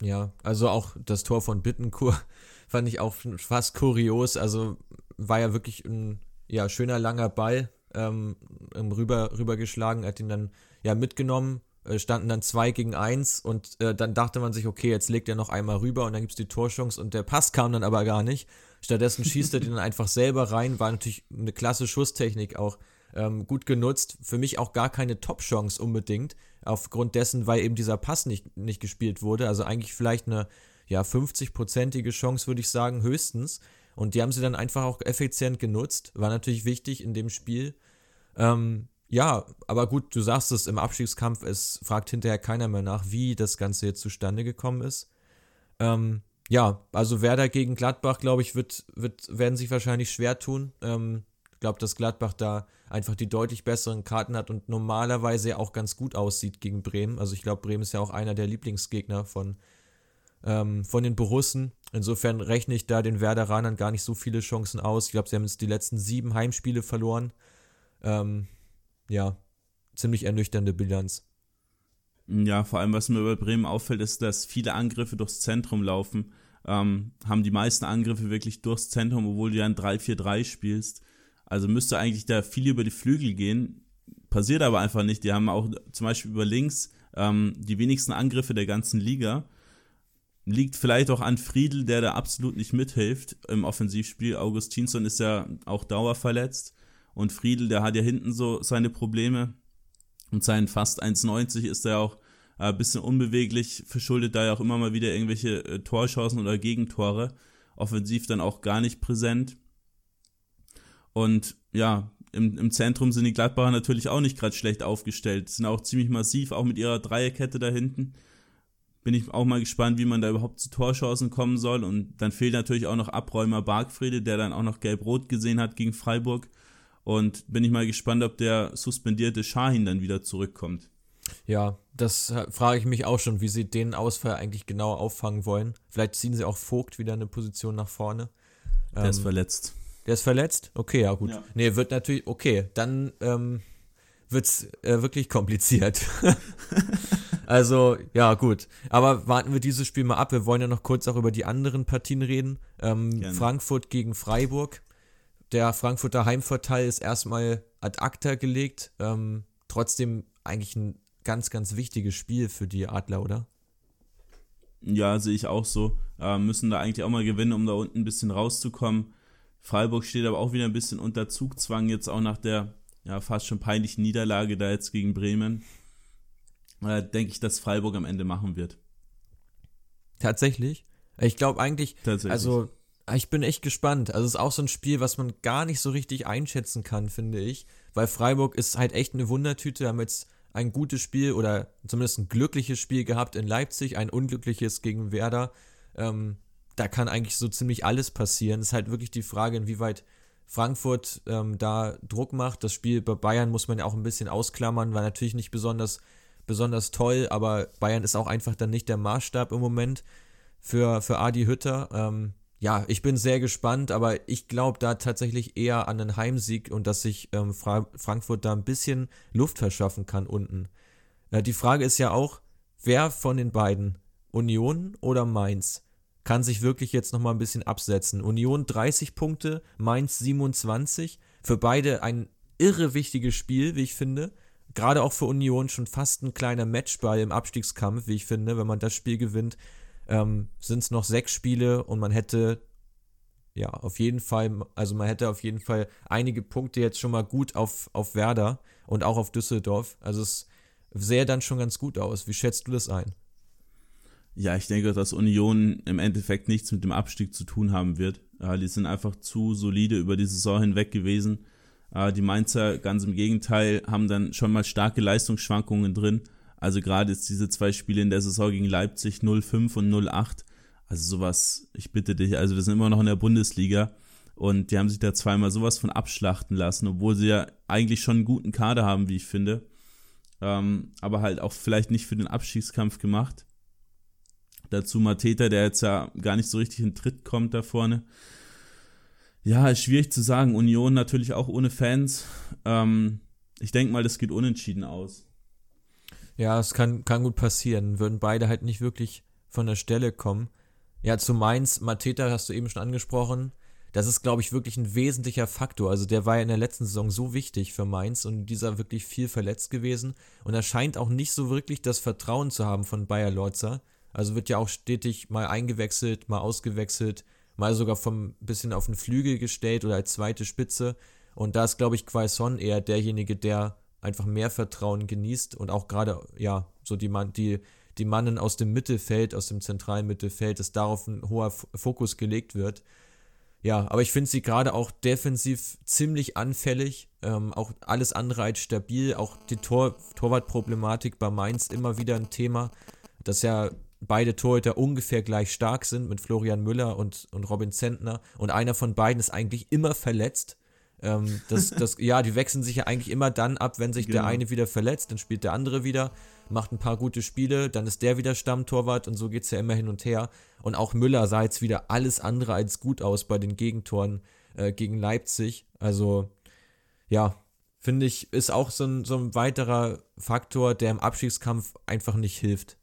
Ja, also auch das Tor von Bittenkur fand ich auch fast kurios. Also war ja wirklich ein ja, schöner langer Ball ähm, rüber, rübergeschlagen, hat ihn dann ja mitgenommen, äh, standen dann zwei gegen eins und äh, dann dachte man sich, okay, jetzt legt er noch einmal rüber und dann gibt es die Torchance und der Pass kam dann aber gar nicht. Stattdessen schießt er den dann einfach selber rein, war natürlich eine klasse Schusstechnik auch ähm, gut genutzt. Für mich auch gar keine Top-Chance unbedingt, aufgrund dessen, weil eben dieser Pass nicht, nicht gespielt wurde. Also eigentlich vielleicht eine ja, 50-prozentige Chance, würde ich sagen, höchstens. Und die haben sie dann einfach auch effizient genutzt. War natürlich wichtig in dem Spiel. Ähm, ja, aber gut, du sagst es im Abstiegskampf, es fragt hinterher keiner mehr nach, wie das Ganze jetzt zustande gekommen ist. Ähm, ja, also Werder gegen Gladbach, glaube ich, wird, wird, werden sich wahrscheinlich schwer tun. Ähm, glaube, dass Gladbach da einfach die deutlich besseren Karten hat und normalerweise auch ganz gut aussieht gegen Bremen. Also ich glaube, Bremen ist ja auch einer der Lieblingsgegner von, ähm, von den Borussen. Insofern rechne ich da den Werderanern gar nicht so viele Chancen aus. Ich glaube, sie haben jetzt die letzten sieben Heimspiele verloren. Ähm, ja, ziemlich ernüchternde Bilanz. Ja, vor allem, was mir bei Bremen auffällt, ist, dass viele Angriffe durchs Zentrum laufen. Ähm, haben die meisten Angriffe wirklich durchs Zentrum, obwohl du ja ein 3-4-3 spielst. Also müsste eigentlich da viel über die Flügel gehen. Passiert aber einfach nicht. Die haben auch zum Beispiel über links ähm, die wenigsten Angriffe der ganzen Liga. Liegt vielleicht auch an Friedel, der da absolut nicht mithilft im Offensivspiel. Augustinsson ist ja auch dauerverletzt. Und Friedel, der hat ja hinten so seine Probleme. Und sein fast 1,90 ist er auch ein bisschen unbeweglich, verschuldet da ja auch immer mal wieder irgendwelche äh, Torchancen oder Gegentore. Offensiv dann auch gar nicht präsent. Und ja, im, im Zentrum sind die Gladbacher natürlich auch nicht gerade schlecht aufgestellt. Sind auch ziemlich massiv, auch mit ihrer Dreierkette da hinten. Bin ich auch mal gespannt, wie man da überhaupt zu Torchancen kommen soll. Und dann fehlt natürlich auch noch Abräumer Bargfriede, der dann auch noch gelb-rot gesehen hat gegen Freiburg. Und bin ich mal gespannt, ob der suspendierte Schahin dann wieder zurückkommt. Ja, das frage ich mich auch schon, wie sie den Ausfall eigentlich genau auffangen wollen. Vielleicht ziehen sie auch Vogt wieder eine Position nach vorne. Der ähm, ist verletzt. Der ist verletzt? Okay, ja gut. Ja. Nee, wird natürlich, okay, dann ähm, wird es äh, wirklich kompliziert. also, ja, gut. Aber warten wir dieses Spiel mal ab. Wir wollen ja noch kurz auch über die anderen Partien reden. Ähm, Frankfurt gegen Freiburg. Der Frankfurter Heimvorteil ist erstmal ad acta gelegt. Ähm, trotzdem eigentlich ein ganz, ganz wichtiges Spiel für die Adler, oder? Ja, sehe ich auch so. Äh, müssen da eigentlich auch mal gewinnen, um da unten ein bisschen rauszukommen. Freiburg steht aber auch wieder ein bisschen unter Zugzwang, jetzt auch nach der ja, fast schon peinlichen Niederlage da jetzt gegen Bremen. Äh, denke ich, dass Freiburg am Ende machen wird. Tatsächlich? Ich glaube eigentlich, also ich bin echt gespannt. Also es ist auch so ein Spiel, was man gar nicht so richtig einschätzen kann, finde ich. Weil Freiburg ist halt echt eine Wundertüte. Wir haben jetzt ein gutes Spiel oder zumindest ein glückliches Spiel gehabt in Leipzig, ein unglückliches gegen Werder. Ähm, da kann eigentlich so ziemlich alles passieren. Es ist halt wirklich die Frage, inwieweit Frankfurt ähm, da Druck macht. Das Spiel bei Bayern muss man ja auch ein bisschen ausklammern, war natürlich nicht besonders, besonders toll, aber Bayern ist auch einfach dann nicht der Maßstab im Moment für, für Adi Hütter. Ähm, ja, ich bin sehr gespannt, aber ich glaube da tatsächlich eher an einen Heimsieg und dass sich ähm, Fra Frankfurt da ein bisschen Luft verschaffen kann unten. Äh, die Frage ist ja auch, wer von den beiden, Union oder Mainz, kann sich wirklich jetzt nochmal ein bisschen absetzen. Union 30 Punkte, Mainz 27. Für beide ein irre wichtiges Spiel, wie ich finde. Gerade auch für Union schon fast ein kleiner Matchball im Abstiegskampf, wie ich finde, wenn man das Spiel gewinnt ähm, sind es noch sechs Spiele und man hätte ja auf jeden Fall, also man hätte auf jeden Fall einige Punkte jetzt schon mal gut auf, auf Werder und auch auf Düsseldorf. Also es sähe dann schon ganz gut aus. Wie schätzt du das ein? Ja, ich denke, dass Union im Endeffekt nichts mit dem Abstieg zu tun haben wird. die sind einfach zu solide über die Saison hinweg gewesen. die Mainzer, ganz im Gegenteil, haben dann schon mal starke Leistungsschwankungen drin. Also gerade jetzt diese zwei Spiele in der Saison gegen Leipzig 0-5 und 0-8. Also sowas, ich bitte dich, also wir sind immer noch in der Bundesliga und die haben sich da zweimal sowas von abschlachten lassen, obwohl sie ja eigentlich schon einen guten Kader haben, wie ich finde. Ähm, aber halt auch vielleicht nicht für den Abstiegskampf gemacht. Dazu Mateta, der jetzt ja gar nicht so richtig in Tritt kommt da vorne. Ja, ist schwierig zu sagen. Union natürlich auch ohne Fans. Ähm, ich denke mal, das geht unentschieden aus. Ja, es kann, kann gut passieren. Würden beide halt nicht wirklich von der Stelle kommen. Ja, zu Mainz, Mateta hast du eben schon angesprochen. Das ist, glaube ich, wirklich ein wesentlicher Faktor. Also der war ja in der letzten Saison so wichtig für Mainz und dieser wirklich viel verletzt gewesen. Und er scheint auch nicht so wirklich das Vertrauen zu haben von Bayer Lorzer. Also wird ja auch stetig mal eingewechselt, mal ausgewechselt, mal sogar vom bisschen auf den Flügel gestellt oder als zweite Spitze. Und da ist, glaube ich, Quaison eher derjenige, der einfach mehr Vertrauen genießt und auch gerade, ja, so die, Mann, die, die Mannen aus dem Mittelfeld, aus dem zentralen Mittelfeld, dass darauf ein hoher Fokus gelegt wird. Ja, aber ich finde sie gerade auch defensiv ziemlich anfällig, ähm, auch alles andere als stabil, auch die Tor Torwartproblematik bei Mainz immer wieder ein Thema, dass ja beide Torhüter ungefähr gleich stark sind mit Florian Müller und, und Robin Zentner. Und einer von beiden ist eigentlich immer verletzt ähm, das, das, ja, die wechseln sich ja eigentlich immer dann ab, wenn sich genau. der eine wieder verletzt, dann spielt der andere wieder, macht ein paar gute Spiele, dann ist der wieder Stammtorwart und so geht es ja immer hin und her. Und auch Müller sah jetzt wieder alles andere als gut aus bei den Gegentoren äh, gegen Leipzig. Also, ja, finde ich, ist auch so ein, so ein weiterer Faktor, der im Abstiegskampf einfach nicht hilft.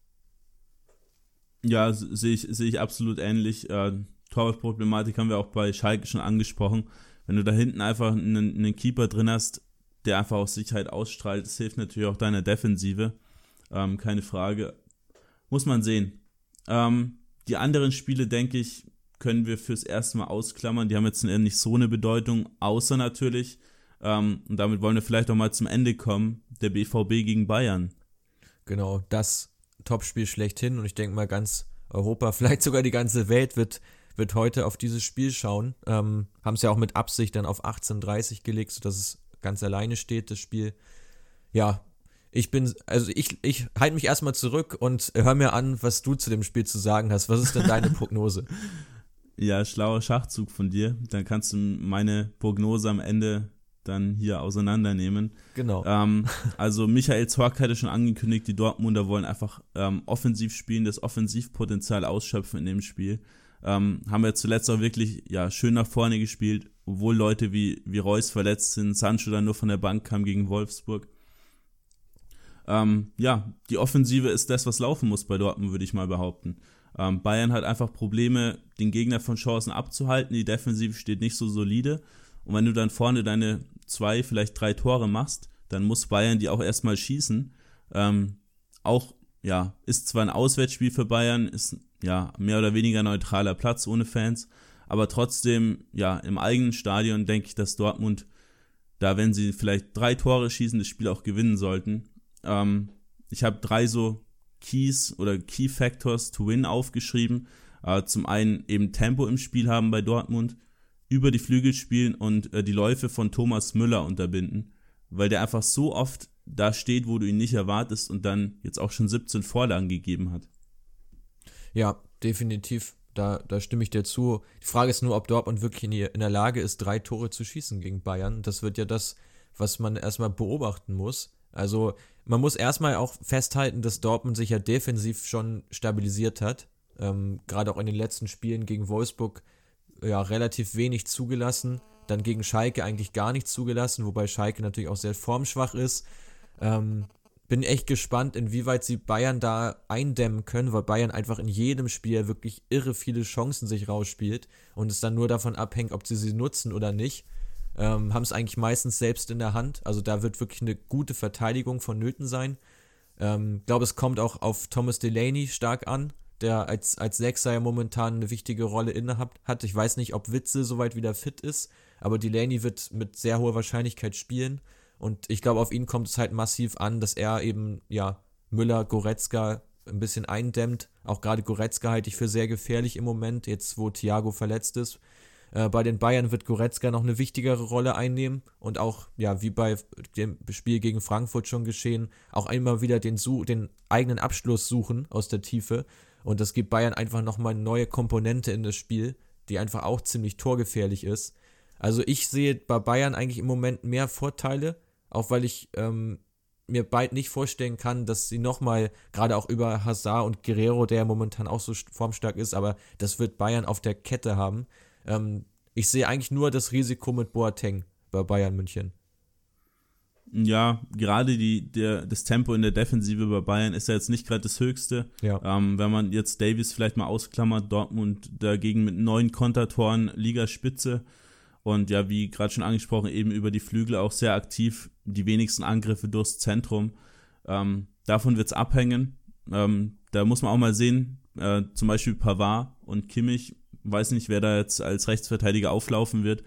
Ja, sehe ich, seh ich absolut ähnlich. Äh, Torwartproblematik haben wir auch bei Schalke schon angesprochen wenn du da hinten einfach einen, einen Keeper drin hast, der einfach auch Sicherheit ausstrahlt, das hilft natürlich auch deiner Defensive. Ähm, keine Frage. Muss man sehen. Ähm, die anderen Spiele, denke ich, können wir fürs erste Mal ausklammern. Die haben jetzt nicht so eine Bedeutung, außer natürlich, ähm, und damit wollen wir vielleicht auch mal zum Ende kommen, der BVB gegen Bayern. Genau, das Topspiel schlechthin und ich denke mal ganz Europa, vielleicht sogar die ganze Welt wird wird heute auf dieses Spiel schauen. Ähm, Haben es ja auch mit Absicht dann auf 18.30 gelegt, sodass es ganz alleine steht, das Spiel. Ja, ich bin, also ich, ich halte mich erstmal zurück und hör mir an, was du zu dem Spiel zu sagen hast. Was ist denn deine Prognose? ja, schlauer Schachzug von dir. Dann kannst du meine Prognose am Ende dann hier auseinandernehmen. Genau. Ähm, also Michael Zorc hatte schon angekündigt, die Dortmunder wollen einfach ähm, offensiv spielen, das Offensivpotenzial ausschöpfen in dem Spiel ähm, haben wir zuletzt auch wirklich ja, schön nach vorne gespielt, obwohl Leute wie, wie Reus verletzt sind, Sancho dann nur von der Bank kam gegen Wolfsburg. Ähm, ja, die Offensive ist das, was laufen muss bei Dortmund, würde ich mal behaupten. Ähm, Bayern hat einfach Probleme, den Gegner von Chancen abzuhalten. Die Defensive steht nicht so solide. Und wenn du dann vorne deine zwei, vielleicht drei Tore machst, dann muss Bayern die auch erstmal schießen. Ähm, auch, ja, ist zwar ein Auswärtsspiel für Bayern, ist ja mehr oder weniger neutraler Platz ohne Fans, aber trotzdem, ja, im eigenen Stadion denke ich, dass Dortmund da, wenn sie vielleicht drei Tore schießen, das Spiel auch gewinnen sollten. Ähm, ich habe drei so Keys oder Key Factors to Win aufgeschrieben. Äh, zum einen eben Tempo im Spiel haben bei Dortmund, über die Flügel spielen und äh, die Läufe von Thomas Müller unterbinden, weil der einfach so oft da steht, wo du ihn nicht erwartest und dann jetzt auch schon 17 Vorlagen gegeben hat. Ja, definitiv. Da, da stimme ich dir zu. Die Frage ist nur, ob Dortmund wirklich in, die, in der Lage ist, drei Tore zu schießen gegen Bayern. Das wird ja das, was man erstmal beobachten muss. Also man muss erstmal auch festhalten, dass Dortmund sich ja defensiv schon stabilisiert hat. Ähm, Gerade auch in den letzten Spielen gegen Wolfsburg ja relativ wenig zugelassen. Dann gegen Schalke eigentlich gar nichts zugelassen, wobei Schalke natürlich auch sehr formschwach ist. Ähm, bin echt gespannt, inwieweit sie Bayern da eindämmen können, weil Bayern einfach in jedem Spiel wirklich irre viele Chancen sich rausspielt und es dann nur davon abhängt, ob sie sie nutzen oder nicht. Ähm, Haben es eigentlich meistens selbst in der Hand. Also da wird wirklich eine gute Verteidigung vonnöten sein. Ich ähm, glaube, es kommt auch auf Thomas Delaney stark an, der als, als Sechser ja momentan eine wichtige Rolle innehat. Hat. Ich weiß nicht, ob Witze soweit wieder fit ist, aber Delaney wird mit sehr hoher Wahrscheinlichkeit spielen. Und ich glaube, auf ihn kommt es halt massiv an, dass er eben, ja, Müller, Goretzka ein bisschen eindämmt. Auch gerade Goretzka halte ich für sehr gefährlich im Moment, jetzt wo Thiago verletzt ist. Äh, bei den Bayern wird Goretzka noch eine wichtigere Rolle einnehmen und auch, ja, wie bei dem Spiel gegen Frankfurt schon geschehen, auch einmal wieder den, den eigenen Abschluss suchen aus der Tiefe. Und das gibt Bayern einfach nochmal eine neue Komponente in das Spiel, die einfach auch ziemlich torgefährlich ist. Also ich sehe bei Bayern eigentlich im Moment mehr Vorteile, auch weil ich ähm, mir bald nicht vorstellen kann, dass sie nochmal, gerade auch über Hazard und Guerrero, der momentan auch so formstark ist, aber das wird Bayern auf der Kette haben. Ähm, ich sehe eigentlich nur das Risiko mit Boateng bei Bayern München. Ja, gerade die, der, das Tempo in der Defensive bei Bayern ist ja jetzt nicht gerade das höchste. Ja. Ähm, wenn man jetzt Davies vielleicht mal ausklammert, Dortmund dagegen mit neun Kontertoren Ligaspitze und ja, wie gerade schon angesprochen, eben über die Flügel auch sehr aktiv, die wenigsten Angriffe durchs Zentrum. Ähm, davon wird es abhängen. Ähm, da muss man auch mal sehen, äh, zum Beispiel Pavard und Kimmich, weiß nicht, wer da jetzt als Rechtsverteidiger auflaufen wird.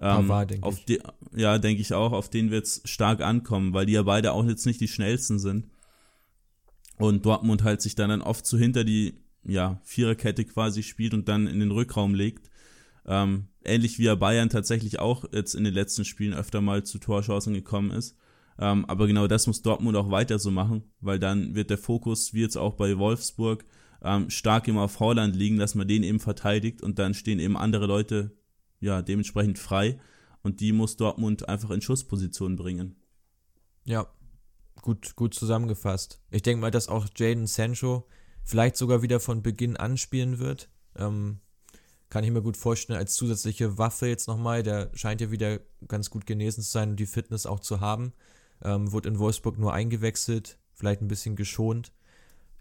Ähm, Pavard, denke ich. Die, ja, denke ich auch, auf den wird es stark ankommen, weil die ja beide auch jetzt nicht die schnellsten sind. Und Dortmund halt sich dann, dann oft so hinter die ja, Viererkette quasi spielt und dann in den Rückraum legt. Ähm, ähnlich wie er Bayern tatsächlich auch jetzt in den letzten Spielen öfter mal zu Torchancen gekommen ist. Ähm, aber genau das muss Dortmund auch weiter so machen, weil dann wird der Fokus, wie jetzt auch bei Wolfsburg, ähm, stark immer auf Holland liegen, dass man den eben verteidigt und dann stehen eben andere Leute ja dementsprechend frei und die muss Dortmund einfach in Schussposition bringen. Ja, gut, gut zusammengefasst. Ich denke mal, dass auch Jaden Sancho vielleicht sogar wieder von Beginn an spielen wird. Ähm, kann ich mir gut vorstellen, als zusätzliche Waffe jetzt nochmal. Der scheint ja wieder ganz gut genesen zu sein und die Fitness auch zu haben. Ähm, wurde in Wolfsburg nur eingewechselt, vielleicht ein bisschen geschont.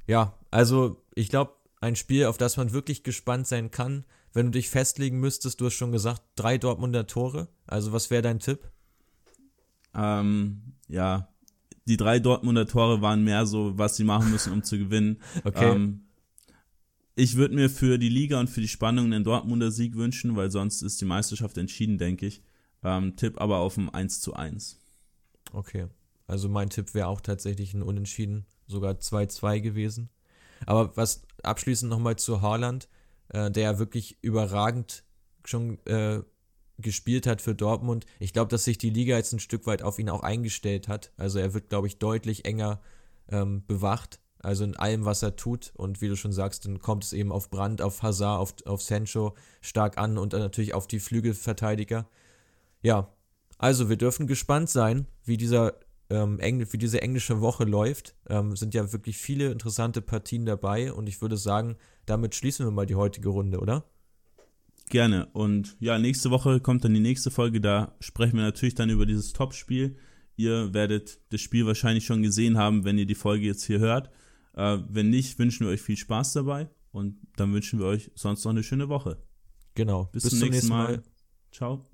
Ja, also ich glaube, ein Spiel, auf das man wirklich gespannt sein kann. Wenn du dich festlegen müsstest, du hast schon gesagt, drei Dortmunder Tore. Also was wäre dein Tipp? Ähm, ja, die drei Dortmunder Tore waren mehr so, was sie machen müssen, um zu gewinnen. Okay. Ähm, ich würde mir für die Liga und für die Spannung einen Dortmunder Sieg wünschen, weil sonst ist die Meisterschaft entschieden, denke ich. Ähm, Tipp aber auf ein 1 zu 1. Okay. Also mein Tipp wäre auch tatsächlich ein Unentschieden, sogar 2-2 gewesen. Aber was abschließend nochmal zu Haaland, äh, der ja wirklich überragend schon äh, gespielt hat für Dortmund. Ich glaube, dass sich die Liga jetzt ein Stück weit auf ihn auch eingestellt hat. Also er wird, glaube ich, deutlich enger ähm, bewacht. Also in allem, was er tut. Und wie du schon sagst, dann kommt es eben auf Brand, auf Hazard, auf, auf Sancho stark an und natürlich auf die Flügelverteidiger. Ja, also wir dürfen gespannt sein, wie dieser ähm, Engl wie diese englische Woche läuft. Ähm, sind ja wirklich viele interessante Partien dabei und ich würde sagen, damit schließen wir mal die heutige Runde, oder? Gerne. Und ja, nächste Woche kommt dann die nächste Folge. Da sprechen wir natürlich dann über dieses Topspiel. Ihr werdet das Spiel wahrscheinlich schon gesehen haben, wenn ihr die Folge jetzt hier hört. Äh, wenn nicht, wünschen wir euch viel Spaß dabei und dann wünschen wir euch sonst noch eine schöne Woche. Genau. Bis, Bis zum nächsten Mal. Mal. Ciao.